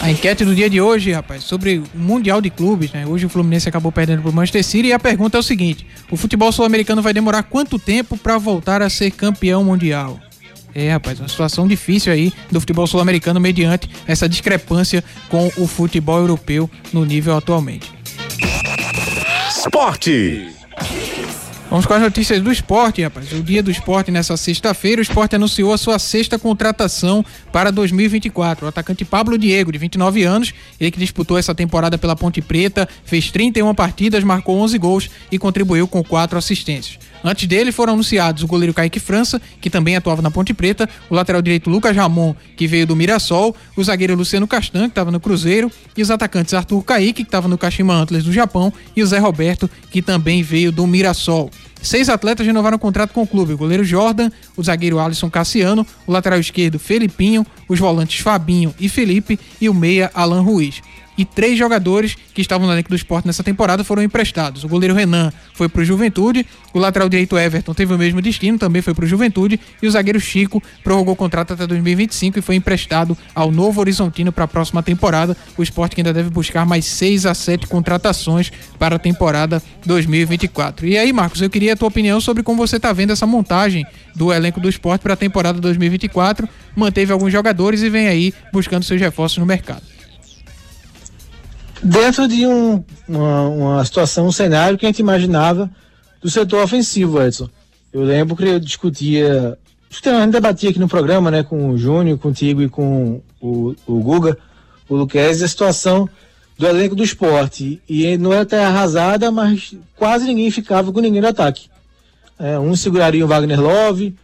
A enquete do dia de hoje, rapaz, sobre o Mundial de Clubes, né? Hoje o Fluminense acabou perdendo pro Manchester City e a pergunta é o seguinte: o futebol sul-americano vai demorar quanto tempo para voltar a ser campeão mundial? É, rapaz, uma situação difícil aí do futebol sul-americano mediante essa discrepância com o futebol europeu no nível atualmente. Esporte. Vamos com as notícias do esporte, rapaz. O dia do esporte nessa sexta-feira, o esporte anunciou a sua sexta contratação para 2024. O atacante Pablo Diego, de 29 anos, ele que disputou essa temporada pela Ponte Preta, fez 31 partidas, marcou 11 gols e contribuiu com quatro assistências. Antes dele foram anunciados o goleiro Kaique França, que também atuava na Ponte Preta, o lateral direito Lucas Ramon, que veio do Mirassol, o zagueiro Luciano Castan, que estava no Cruzeiro, e os atacantes Arthur Kaique, que estava no Kashima Antlers do Japão, e o Zé Roberto, que também veio do Mirassol. Seis atletas renovaram o contrato com o clube: o goleiro Jordan, o zagueiro Alisson Cassiano, o lateral esquerdo Felipinho, os volantes Fabinho e Felipe e o meia Alan Ruiz e três jogadores que estavam no elenco do esporte nessa temporada foram emprestados. O goleiro Renan foi para o Juventude, o lateral direito Everton teve o mesmo destino, também foi para o Juventude, e o zagueiro Chico prorrogou o contrato até 2025 e foi emprestado ao Novo Horizontino para a próxima temporada. O esporte que ainda deve buscar mais seis a sete contratações para a temporada 2024. E aí, Marcos, eu queria a tua opinião sobre como você está vendo essa montagem do elenco do esporte para a temporada 2024. Manteve alguns jogadores e vem aí buscando seus reforços no mercado dentro de um, uma, uma, situação, um cenário que a gente imaginava do setor ofensivo, Edson. Eu lembro que eu discutia, a gente debatia aqui no programa, né, com o Júnior, contigo e com o, o Guga, o Luquez, a situação do elenco do esporte. E não era até arrasada, mas quase ninguém ficava com ninguém no ataque. É, um seguraria o Wagner Love,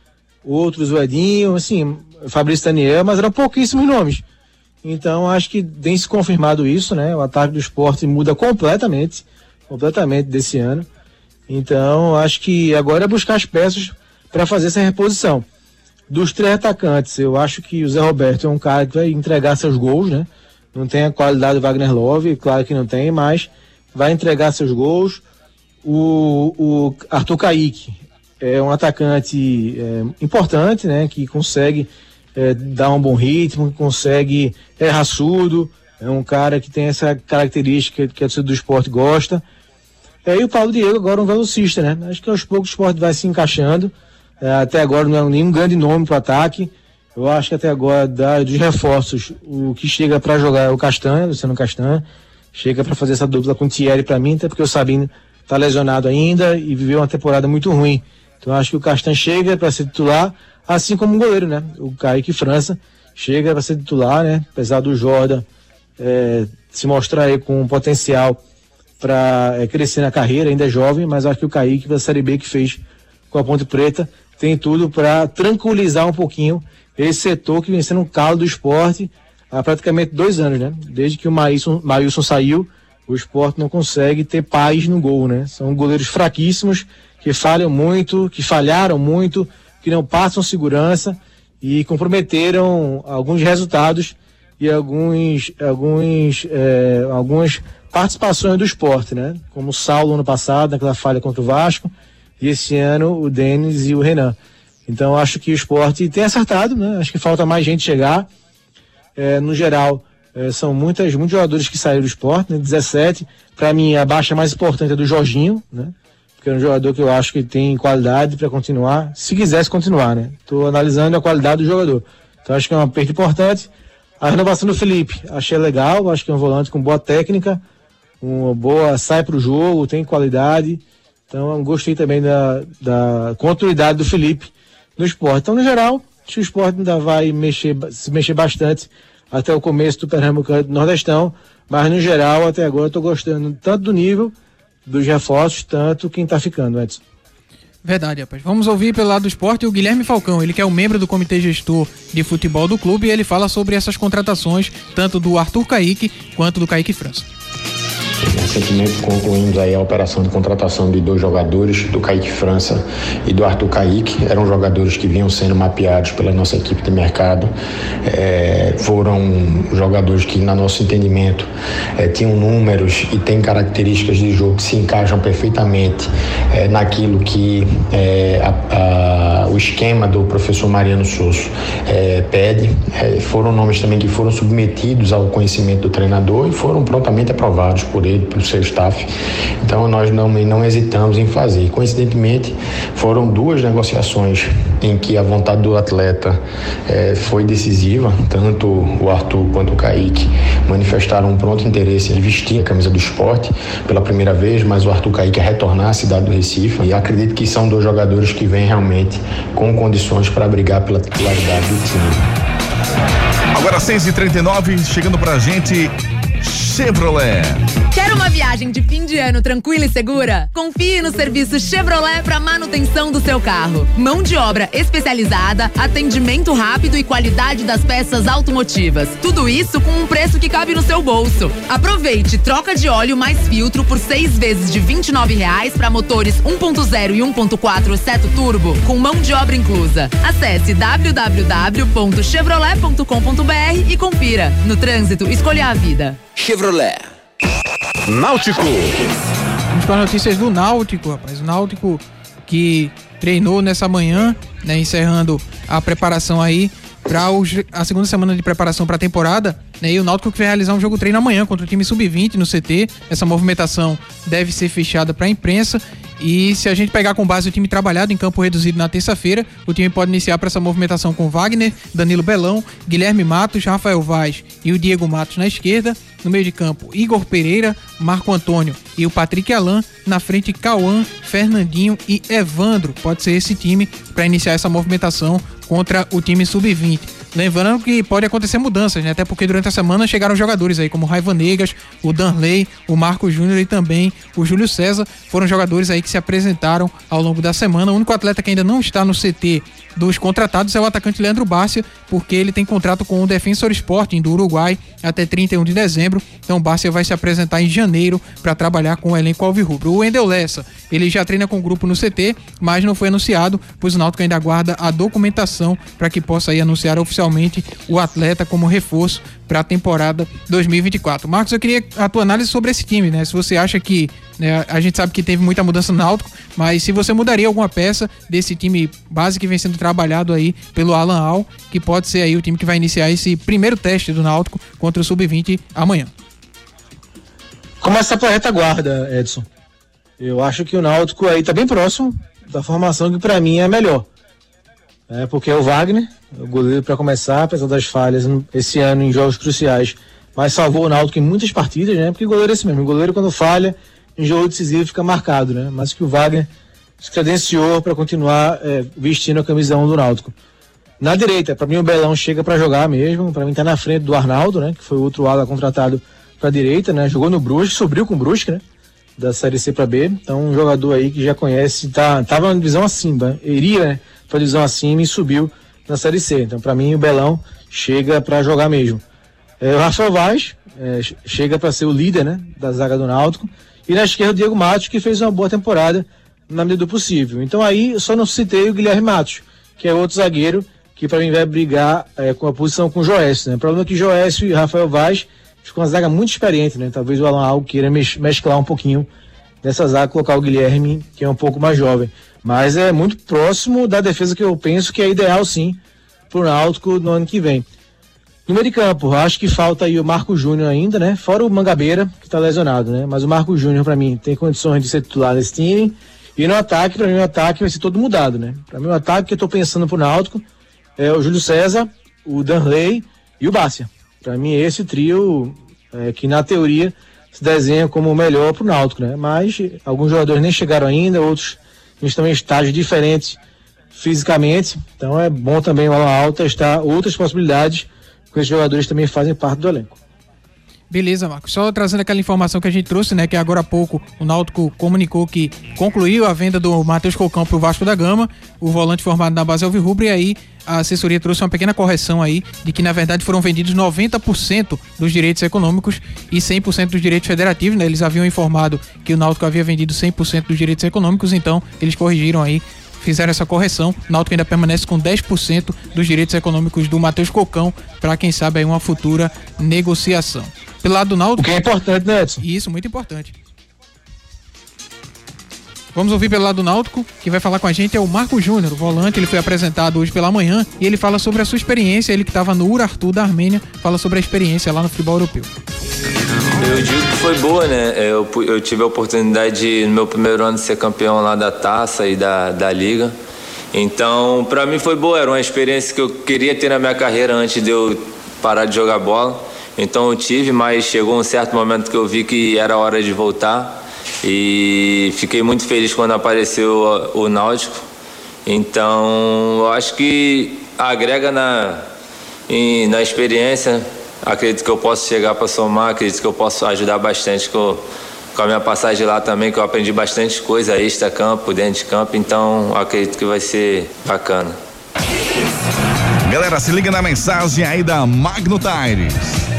outros o Edinho, assim, Fabrício Daniel, mas eram pouquíssimos nomes. Então acho que tem se confirmado isso, né? O ataque do esporte muda completamente, completamente desse ano. Então acho que agora é buscar as peças para fazer essa reposição. Dos três atacantes, eu acho que o Zé Roberto é um cara que vai entregar seus gols, né? Não tem a qualidade do Wagner Love, claro que não tem, mas vai entregar seus gols. O, o Arthur Kaique é um atacante é, importante, né? Que consegue é, dá um bom ritmo, consegue, é raçudo, é um cara que tem essa característica que a torcida do esporte gosta. É, e o Paulo Diego agora um velocista, né? Acho que aos poucos o esporte vai se encaixando. É, até agora não é nenhum grande nome para o ataque. Eu acho que até agora, da, dos reforços, o que chega para jogar é o Castanha, Luciano Castanha. Chega para fazer essa dupla com o Thierry para mim, até porque o Sabino está lesionado ainda e viveu uma temporada muito ruim. Então acho que o Castanha chega para ser titular assim como o goleiro, né? O Kaique França chega para ser titular, né? Apesar do Jordan é, se mostrar aí com um potencial para é, crescer na carreira, ainda é jovem, mas acho que o Kaique da Série B que fez com a Ponte Preta tem tudo para tranquilizar um pouquinho esse setor que vem sendo um calo do esporte há praticamente dois anos, né? Desde que o Maílson, Maílson saiu, o esporte não consegue ter paz no gol, né? São goleiros fraquíssimos, que falham muito, que falharam muito, que não passam segurança e comprometeram alguns resultados e alguns, alguns, é, algumas participações do esporte, né? Como o Saulo ano passado, naquela falha contra o Vasco, e esse ano o Denis e o Renan. Então acho que o esporte tem acertado, né? Acho que falta mais gente chegar. É, no geral, é, são muitas, muitos jogadores que saíram do esporte, né? 17. Para mim, a baixa mais importante é do Jorginho, né? Que é um jogador que eu acho que tem qualidade para continuar, se quisesse continuar, né? Estou analisando a qualidade do jogador. Então acho que é uma perda importante. A renovação do Felipe, achei legal, acho que é um volante com boa técnica, uma boa, sai para o jogo, tem qualidade. Então gostei também da, da continuidade do Felipe no esporte. Então, no geral, acho que o esporte ainda vai mexer, se mexer bastante até o começo do Pernambuco Nordestão, mas no geral, até agora, estou gostando tanto do nível dos reforços, tanto quem está ficando, Edson. Verdade, rapaz. Vamos ouvir pelo lado do esporte o Guilherme Falcão, ele que é o um membro do comitê gestor de futebol do clube e ele fala sobre essas contratações, tanto do Arthur Caíque quanto do Caíque França. Recentemente concluímos aí a operação de contratação de dois jogadores, do Kaique França e do Arthur Kaique. Eram jogadores que vinham sendo mapeados pela nossa equipe de mercado. É, foram jogadores que, no nosso entendimento, é, tinham números e têm características de jogo que se encaixam perfeitamente é, naquilo que a, a, o esquema do professor Mariano Souza pede. Foram nomes também que foram submetidos ao conhecimento do treinador e foram prontamente aprovados por ele, pelo seu staff. Então nós não, não hesitamos em fazer. Coincidentemente, foram duas negociações em que a vontade do atleta eh, foi decisiva, tanto o Arthur quanto o Kaique manifestaram um pronto interesse em vestir a camisa do esporte pela primeira vez, mas o Arthur Kaique retornar à cidade do Recife. E acredito que são dois jogadores que vêm realmente com condições para brigar pela titularidade do time. Agora 6h39, chegando pra gente Chevrolet. Quer uma viagem de fim de ano tranquila e segura? Confie no serviço Chevrolet para manutenção do seu carro. Mão de obra especializada, atendimento rápido e qualidade das peças automotivas. Tudo isso com um preço que cabe no seu bolso. Aproveite troca de óleo mais filtro por seis vezes de R$ reais para motores 1.0 e 1.4 seto turbo, com mão de obra inclusa. Acesse www.chevrolet.com.br e confira. No trânsito, escolha a vida. Chevrolet. Náutico. Vamos para as notícias do Náutico, rapaz. O Náutico que treinou nessa manhã, né, encerrando a preparação aí para a segunda semana de preparação para a temporada. Né, e o Náutico que vai realizar um jogo treino amanhã contra o time sub-20 no CT. Essa movimentação deve ser fechada para a imprensa e se a gente pegar com base o time trabalhado em campo reduzido na terça-feira, o time pode iniciar para essa movimentação com Wagner, Danilo Belão, Guilherme Matos, Rafael Vaz e o Diego Matos na esquerda. No meio de campo, Igor Pereira, Marco Antônio e o Patrick Alain. Na frente, Cauã, Fernandinho e Evandro. Pode ser esse time para iniciar essa movimentação contra o time sub-20. Lembrando que pode acontecer mudanças, né? Até porque durante a semana chegaram jogadores aí como Raiva Negas, o Danley, o Marco Júnior e também o Júlio César. Foram jogadores aí que se apresentaram ao longo da semana. O único atleta que ainda não está no CT dos contratados é o atacante Leandro Bárcia, porque ele tem contrato com o Defensor Sporting do Uruguai até 31 de dezembro. Então Bárcia vai se apresentar em janeiro para trabalhar com o elenco Alvirrubro. O Wendel Lessa, ele já treina com o grupo no CT, mas não foi anunciado, pois o Náutico ainda aguarda a documentação para que possa aí anunciar oficialmente o atleta como reforço para a temporada 2024. Marcos, eu queria a tua análise sobre esse time, né? Se você acha que né, a gente sabe que teve muita mudança no Náutico, mas se você mudaria alguma peça desse time base que vem sendo trabalhado aí pelo Alan Al, que pode ser aí o time que vai iniciar esse primeiro teste do Náutico contra o Sub-20 amanhã. Começa pela retaguarda, Edson. Eu acho que o Náutico aí tá bem próximo da formação que para mim é melhor. É porque é o Wagner, o goleiro para começar, apesar das falhas esse ano em jogos cruciais, mas salvou o Náutico em muitas partidas, né? Porque o goleiro é esse mesmo, o goleiro quando falha em jogo decisivo fica marcado, né? Mas que o Wagner se credenciou para continuar é, vestindo a camisa 1 do Náutico. Na direita, para mim o Belão chega para jogar mesmo, para mim tá na frente do Arnaldo, né? Que foi o outro ala contratado para direita, né? Jogou no Brusque, subiu com o Brusque, né? Da série C para B. Então um jogador aí que já conhece, tá, tava na divisão acima, iria, né? Pra divisão acima e subiu na Série C. Então, para mim, o Belão chega para jogar mesmo. É, o Rafael Vaz é, chega para ser o líder né, da zaga do Náutico. E na esquerda, o Diego Matos, que fez uma boa temporada na medida do possível. Então, aí, só não citei o Guilherme Matos, que é outro zagueiro que para mim vai brigar é, com a posição com o Joécio. Né? O problema é que Joécio e Rafael Vaz ficam uma zaga muito experiente, né? Talvez o Alan Algo queira mesclar um pouquinho dessa zaga, colocar o Guilherme, que é um pouco mais jovem. Mas é muito próximo da defesa que eu penso que é ideal sim para o Náutico no ano que vem. No meio de campo, acho que falta aí o Marco Júnior ainda, né? Fora o Mangabeira, que está lesionado, né? Mas o Marco Júnior, para mim, tem condições de ser titular nesse time. E no ataque, para mim, o ataque vai ser todo mudado, né? Para mim, o ataque que eu estou pensando pro Náutico é o Júlio César, o Danley e o Bárcia. Para mim, esse trio, é, que na teoria se desenha como o melhor para o Náutico, né? Mas alguns jogadores nem chegaram ainda, outros estão em estágios diferentes fisicamente. Então é bom também o Alan testar outras possibilidades, porque os jogadores também fazem parte do elenco. Beleza, Marcos. Só trazendo aquela informação que a gente trouxe, né? Que agora há pouco o Náutico comunicou que concluiu a venda do Matheus Colcão pro Vasco da Gama, o volante formado na base Alvirrubro, e aí a assessoria trouxe uma pequena correção aí de que na verdade foram vendidos 90% dos direitos econômicos e 100% dos direitos federativos, né? Eles haviam informado que o Náutico havia vendido 100% dos direitos econômicos, então eles corrigiram aí fizeram essa correção. O Náutico ainda permanece com 10% dos direitos econômicos do Matheus Cocão para quem sabe aí uma futura negociação. Pelo lado do Náutico. O que é importante, né, Edson? Isso, muito importante. Vamos ouvir pelo lado do Náutico, que vai falar com a gente é o Marco Júnior, o volante, ele foi apresentado hoje pela manhã e ele fala sobre a sua experiência, ele que estava no Urartu da Armênia, fala sobre a experiência lá no futebol europeu. Eu digo que foi boa, né? Eu, eu tive a oportunidade de, no meu primeiro ano de ser campeão lá da taça e da, da liga. Então, para mim foi boa, era uma experiência que eu queria ter na minha carreira antes de eu parar de jogar bola. Então eu tive, mas chegou um certo momento que eu vi que era hora de voltar e fiquei muito feliz quando apareceu o, o Náutico. Então eu acho que agrega na, em, na experiência. Acredito que eu posso chegar para somar, acredito que eu posso ajudar bastante com, com a minha passagem lá também, que eu aprendi bastante coisa extra-campo, dentro de campo, então acredito que vai ser bacana. Galera, se liga na mensagem aí da Magno Tires.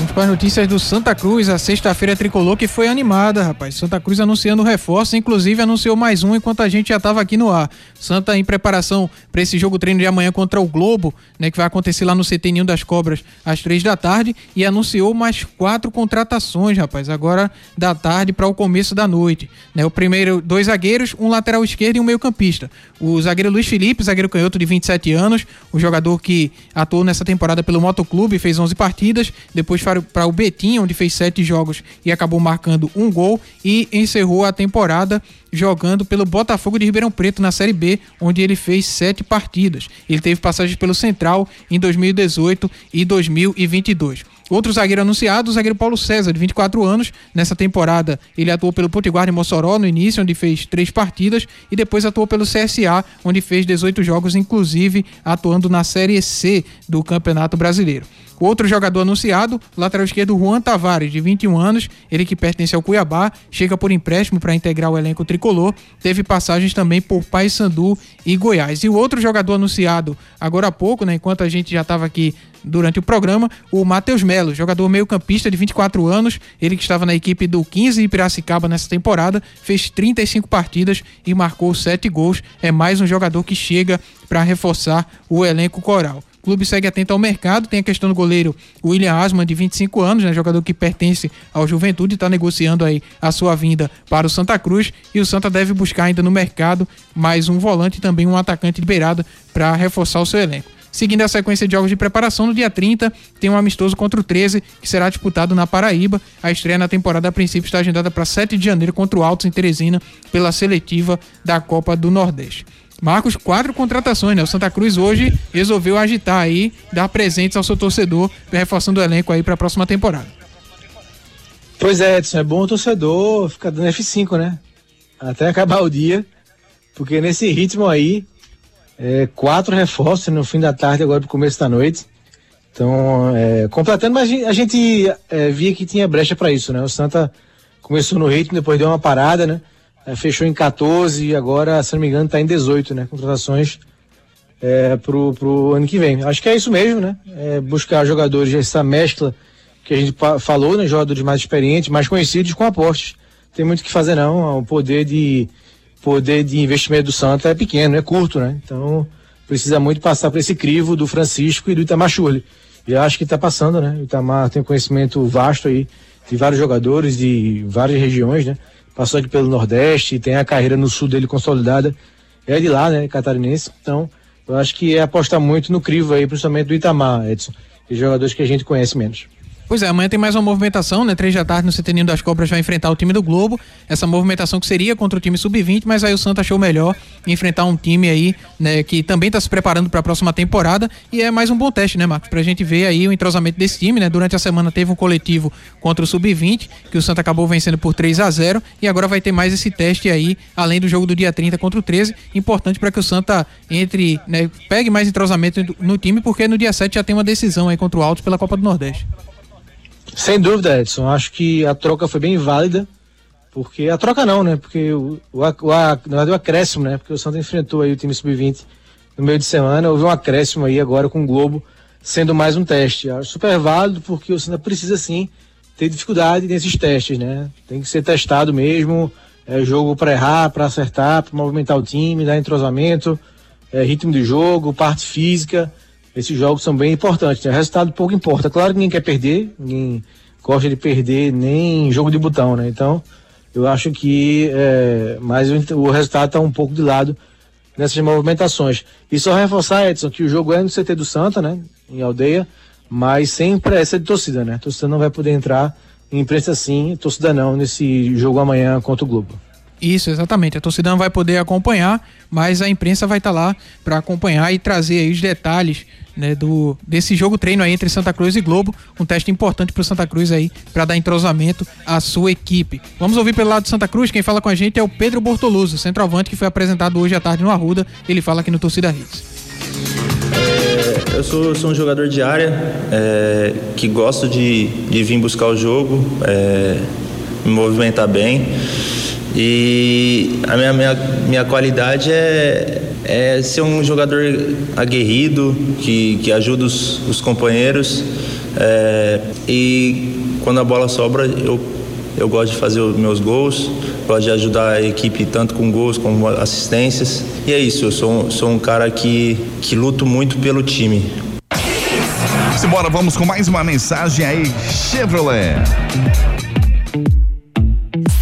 Vamos para as notícias do Santa Cruz, a sexta-feira tricolor que foi animada, rapaz. Santa Cruz anunciando reforço, inclusive anunciou mais um enquanto a gente já estava aqui no ar. Santa em preparação para esse jogo treino de amanhã contra o Globo, né, que vai acontecer lá no CT Ninho das Cobras às três da tarde e anunciou mais quatro contratações, rapaz, agora da tarde para o começo da noite, né? O primeiro dois zagueiros, um lateral esquerdo e um meio-campista. O zagueiro Luiz Felipe, zagueiro canhoto de 27 anos, o jogador que atuou nessa temporada pelo Motoclube, fez 11 partidas, depois para o Betim, onde fez sete jogos e acabou marcando um gol e encerrou a temporada jogando pelo Botafogo de Ribeirão Preto na Série B, onde ele fez sete partidas. Ele teve passagens pelo Central em 2018 e 2022. Outro zagueiro anunciado, o zagueiro Paulo César, de 24 anos. Nessa temporada, ele atuou pelo Potiguar de Mossoró no início, onde fez três partidas, e depois atuou pelo CSA, onde fez 18 jogos, inclusive atuando na Série C do Campeonato Brasileiro. Outro jogador anunciado, lateral esquerdo Juan Tavares, de 21 anos, ele que pertence ao Cuiabá, chega por empréstimo para integrar o elenco tricolor, teve passagens também por Paysandu e Goiás. E o outro jogador anunciado agora há pouco, né, enquanto a gente já estava aqui durante o programa, o Matheus Melo, jogador meio-campista de 24 anos, ele que estava na equipe do 15 de Piracicaba nessa temporada, fez 35 partidas e marcou 7 gols. É mais um jogador que chega para reforçar o elenco coral. O clube segue atento ao mercado. Tem a questão do goleiro William Asman, de 25 anos, né, jogador que pertence ao Juventude, está negociando aí a sua vinda para o Santa Cruz. E o Santa deve buscar ainda no mercado mais um volante e também um atacante de para reforçar o seu elenco. Seguindo a sequência de jogos de preparação, no dia 30 tem um amistoso contra o 13, que será disputado na Paraíba. A estreia na temporada, a princípio, está agendada para 7 de janeiro contra o Altos em Teresina, pela seletiva da Copa do Nordeste. Marcos, quatro contratações, né? O Santa Cruz hoje resolveu agitar aí, dar presentes ao seu torcedor, reforçando o elenco aí para a próxima temporada. Pois é, Edson, é bom o torcedor ficar dando F5, né? Até acabar o dia, porque nesse ritmo aí, é, quatro reforços no fim da tarde, agora pro começo da noite. Então, é, completando, mas a gente é, via que tinha brecha para isso, né? O Santa começou no ritmo, depois deu uma parada, né? É, fechou em 14 e agora, se não me engano, está em 18, né? Contratações é, pro, pro ano que vem. Acho que é isso mesmo, né? É buscar jogadores, essa mescla que a gente falou, né? Jogadores mais experientes, mais conhecidos com apostes. Tem muito o que fazer não, o poder de poder de investimento do Santa é pequeno, é curto, né? Então precisa muito passar por esse crivo do Francisco e do Itamar. E acho que está passando, né? O Itamar tem um conhecimento vasto aí de vários jogadores de várias regiões, né? Passou aqui pelo Nordeste, tem a carreira no Sul dele consolidada. É de lá, né? Catarinense. Então, eu acho que é apostar muito no crivo aí, principalmente do Itamar, Edson. E jogadores que a gente conhece menos. Pois é, amanhã tem mais uma movimentação, né? Três da tarde no CT das Cobras vai enfrentar o time do Globo. Essa movimentação que seria contra o time sub-20, mas aí o Santa achou melhor enfrentar um time aí, né, que também está se preparando para a próxima temporada e é mais um bom teste, né, Marcos? Pra gente ver aí o entrosamento desse time, né? Durante a semana teve um coletivo contra o sub-20, que o Santa acabou vencendo por 3 a 0 e agora vai ter mais esse teste aí, além do jogo do dia 30 contra o 13, importante para que o Santa entre, né, pegue mais entrosamento no time, porque no dia 7 já tem uma decisão aí contra o Altos pela Copa do Nordeste. Sem dúvida, Edson. Acho que a troca foi bem válida. Porque a troca não, né? Porque o, o, o, o, o acréscimo, né? Porque o Santos enfrentou aí o time sub-20 no meio de semana. Houve um acréscimo aí agora com o Globo sendo mais um teste. Acho super válido porque o Santos precisa sim ter dificuldade nesses testes, né? Tem que ser testado mesmo. É jogo para errar, para acertar, para movimentar o time, dar entrosamento, é, ritmo de jogo, parte física. Esses jogos são bem importantes. Né? O resultado pouco importa. Claro que ninguém quer perder, ninguém gosta de perder nem jogo de botão, né? Então, eu acho que é, mas o, o resultado está um pouco de lado nessas movimentações. E só reforçar, Edson, que o jogo é no CT do Santa, né? Em aldeia, mas sem pressa de torcida, né? A torcida não vai poder entrar em imprensa sim, torcida não, nesse jogo amanhã contra o Globo. Isso, exatamente. A torcida não vai poder acompanhar, mas a imprensa vai estar tá lá para acompanhar e trazer aí os detalhes né, do, desse jogo treino aí entre Santa Cruz e Globo. Um teste importante para o Santa Cruz aí, para dar entrosamento à sua equipe. Vamos ouvir pelo lado de Santa Cruz. Quem fala com a gente é o Pedro Bortoluso, centroavante que foi apresentado hoje à tarde no Arruda. Ele fala aqui no Torcida Hits. É, eu sou, sou, um jogador de área é, que gosto de, de vir buscar o jogo, é, me movimentar bem. E a minha, minha, minha qualidade é, é ser um jogador aguerrido, que, que ajuda os, os companheiros. É, e quando a bola sobra, eu, eu gosto de fazer os meus gols, gosto de ajudar a equipe tanto com gols como assistências. E é isso, eu sou, sou um cara que, que luto muito pelo time. Simbora, vamos com mais uma mensagem aí, Chevrolet.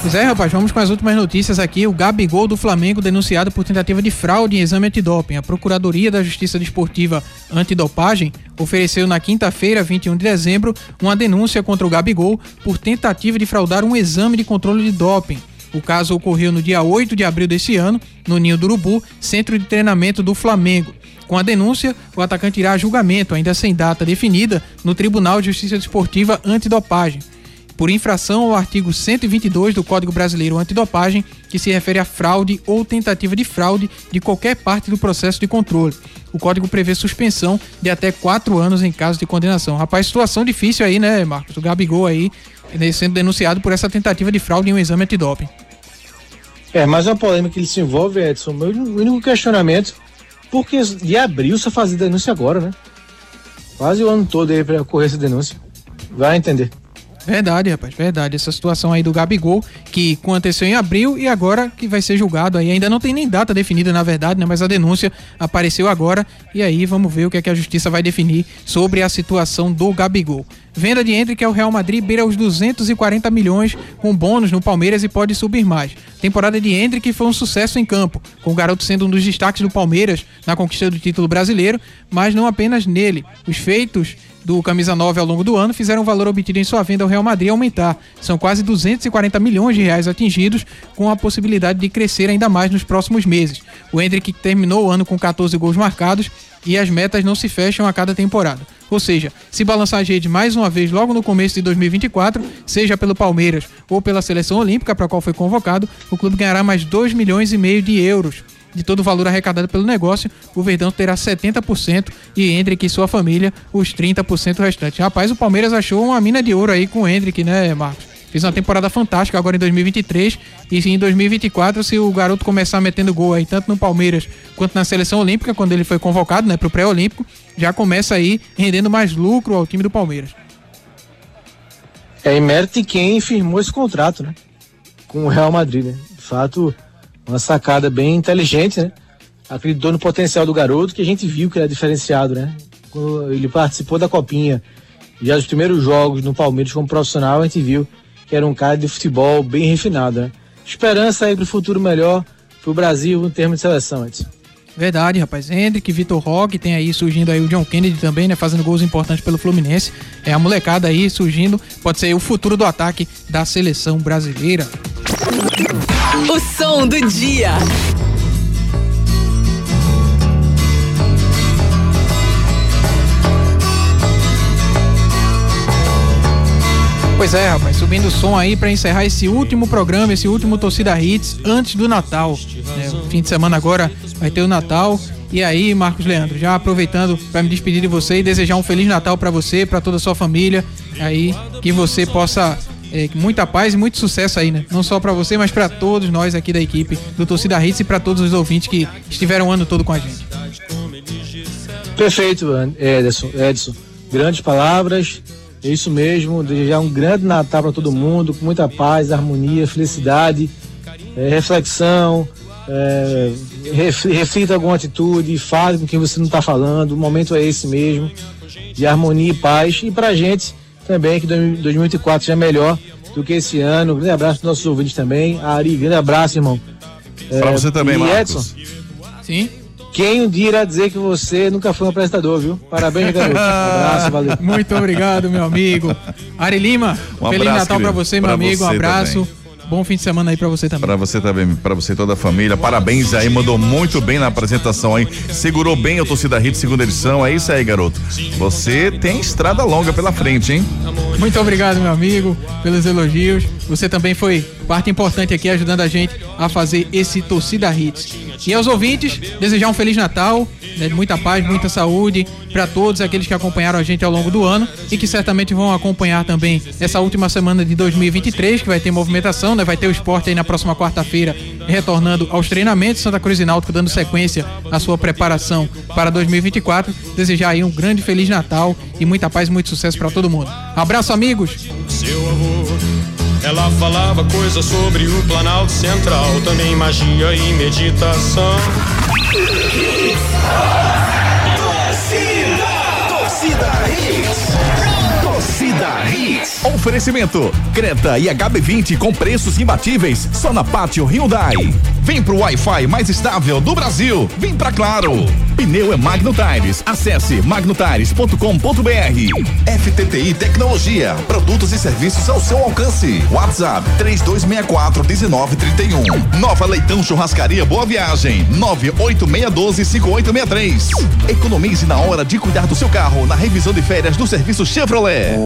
Pois é, rapaz, vamos com as últimas notícias aqui. O Gabigol do Flamengo denunciado por tentativa de fraude em exame antidoping. A Procuradoria da Justiça Desportiva Antidopagem ofereceu na quinta-feira, 21 de dezembro, uma denúncia contra o Gabigol por tentativa de fraudar um exame de controle de doping. O caso ocorreu no dia 8 de abril desse ano, no Ninho do Urubu, centro de treinamento do Flamengo. Com a denúncia, o atacante irá a julgamento, ainda sem data definida, no Tribunal de Justiça Desportiva Antidopagem por infração ao artigo 122 do Código Brasileiro Antidopagem, que se refere a fraude ou tentativa de fraude de qualquer parte do processo de controle. O código prevê suspensão de até quatro anos em caso de condenação. Rapaz, situação difícil aí, né, Marcos? O Gabigol aí né, sendo denunciado por essa tentativa de fraude em um exame antidoping. É, mais uma polêmica que ele se envolve, Edson. Meu único questionamento, porque de abril só fazer denúncia agora, né? Quase o ano todo aí para ocorrer essa denúncia. Vai entender. Verdade, rapaz, verdade. Essa situação aí do Gabigol, que aconteceu em abril e agora que vai ser julgado aí. Ainda não tem nem data definida, na verdade, né? Mas a denúncia apareceu agora e aí vamos ver o que é que a justiça vai definir sobre a situação do Gabigol. Venda de Hendrick é o Real Madrid beira os 240 milhões com bônus no Palmeiras e pode subir mais. Temporada de Hendrick foi um sucesso em campo, com o garoto sendo um dos destaques do Palmeiras na conquista do título brasileiro, mas não apenas nele. Os feitos do camisa 9 ao longo do ano fizeram o valor obtido em sua venda ao Real Madrid aumentar. São quase 240 milhões de reais atingidos, com a possibilidade de crescer ainda mais nos próximos meses. O Hendrick terminou o ano com 14 gols marcados e as metas não se fecham a cada temporada. Ou seja, se balançar a rede mais uma vez logo no começo de 2024, seja pelo Palmeiras ou pela seleção olímpica para a qual foi convocado, o clube ganhará mais 2 milhões e meio de euros. De todo o valor arrecadado pelo negócio, o Verdão terá 70% e Hendrick e sua família os 30% restantes. Rapaz, o Palmeiras achou uma mina de ouro aí com o Hendrick, né, Marcos? Fez uma temporada fantástica agora em 2023 e em 2024, se o garoto começar metendo gol aí, tanto no Palmeiras quanto na seleção olímpica, quando ele foi convocado, né, pro pré-olímpico, já começa aí rendendo mais lucro ao time do Palmeiras. É em mérito quem firmou esse contrato, né? Com o Real Madrid, né? De fato, uma sacada bem inteligente, né? Acreditou no potencial do garoto, que a gente viu que era diferenciado, né? Quando ele participou da Copinha, já dos primeiros jogos no Palmeiras como profissional, a gente viu que era um cara de futebol bem refinado, né? Esperança aí pro futuro melhor pro Brasil em termos de seleção, antes. Verdade, rapaz. Hendrick, Vitor Roque, tem aí surgindo aí o John Kennedy também, né? Fazendo gols importantes pelo Fluminense. É a molecada aí surgindo. Pode ser o futuro do ataque da seleção brasileira. O som do dia. Pois é, rapaz, subindo o som aí para encerrar esse último programa, esse último Torcida Hits antes do Natal. Né? Fim de semana agora vai ter o Natal. E aí, Marcos Leandro, já aproveitando para me despedir de você e desejar um feliz Natal para você, para toda a sua família, aí que você possa é, muita paz e muito sucesso aí, né? Não só para você, mas para todos nós aqui da equipe do Torcida Hits e para todos os ouvintes que estiveram o ano todo com a gente. Perfeito, Edson. Edson. Grandes palavras. É isso mesmo. Desejar um grande Natal para todo mundo, com muita paz, harmonia, felicidade, é, reflexão. É, reflita alguma atitude, fale com quem você não está falando. O momento é esse mesmo, de harmonia e paz. E para a gente também, que 2024 seja melhor do que esse ano. Um grande abraço para nossos ouvintes também. Ari, grande abraço, irmão. Para você também, e Marcos. Edson, Sim. quem um dia irá dizer que você nunca foi um apresentador, viu? Parabéns, garoto. Um <laughs> abraço, valeu. Muito obrigado, meu amigo. Ari Lima, Um feliz abraço, Natal para você, meu Pra amigo. Um abraço. também. Bom fim de semana aí para você também. Para você também, para você e toda a família. Parabéns aí, mandou muito bem na apresentação aí. Segurou bem a torcida Hit segunda edição. É isso aí, garoto. Você tem estrada longa pela frente, hein? Muito obrigado, meu amigo, pelos elogios. Você também foi parte importante aqui ajudando a gente a fazer esse Torcida Hits. E aos ouvintes, desejar um Feliz Natal, né, muita paz, muita saúde para todos aqueles que acompanharam a gente ao longo do ano e que certamente vão acompanhar também essa última semana de 2023, que vai ter movimentação, né? Vai ter o esporte aí na próxima quarta-feira, retornando aos treinamentos. Santa Cruz e Náutico dando sequência à sua preparação para 2024. Desejar aí um grande Feliz Natal e muita paz muito sucesso para todo mundo. Abraço, amigos! seu. Ela falava coisas sobre o Planalto Central, também magia e meditação. Oferecimento: Creta e HB20 com preços imbatíveis só na Pátio Hyundai. Vem pro Wi-Fi mais estável do Brasil. Vem pra Claro. Pneu é Magno Tires. Acesse magnotires.com.br. FTTI Tecnologia. Produtos e serviços ao seu alcance. WhatsApp 3264 1931. Nova Leitão Churrascaria Boa Viagem. 98612 5863. Economize na hora de cuidar do seu carro na revisão de férias do serviço Chevrolet.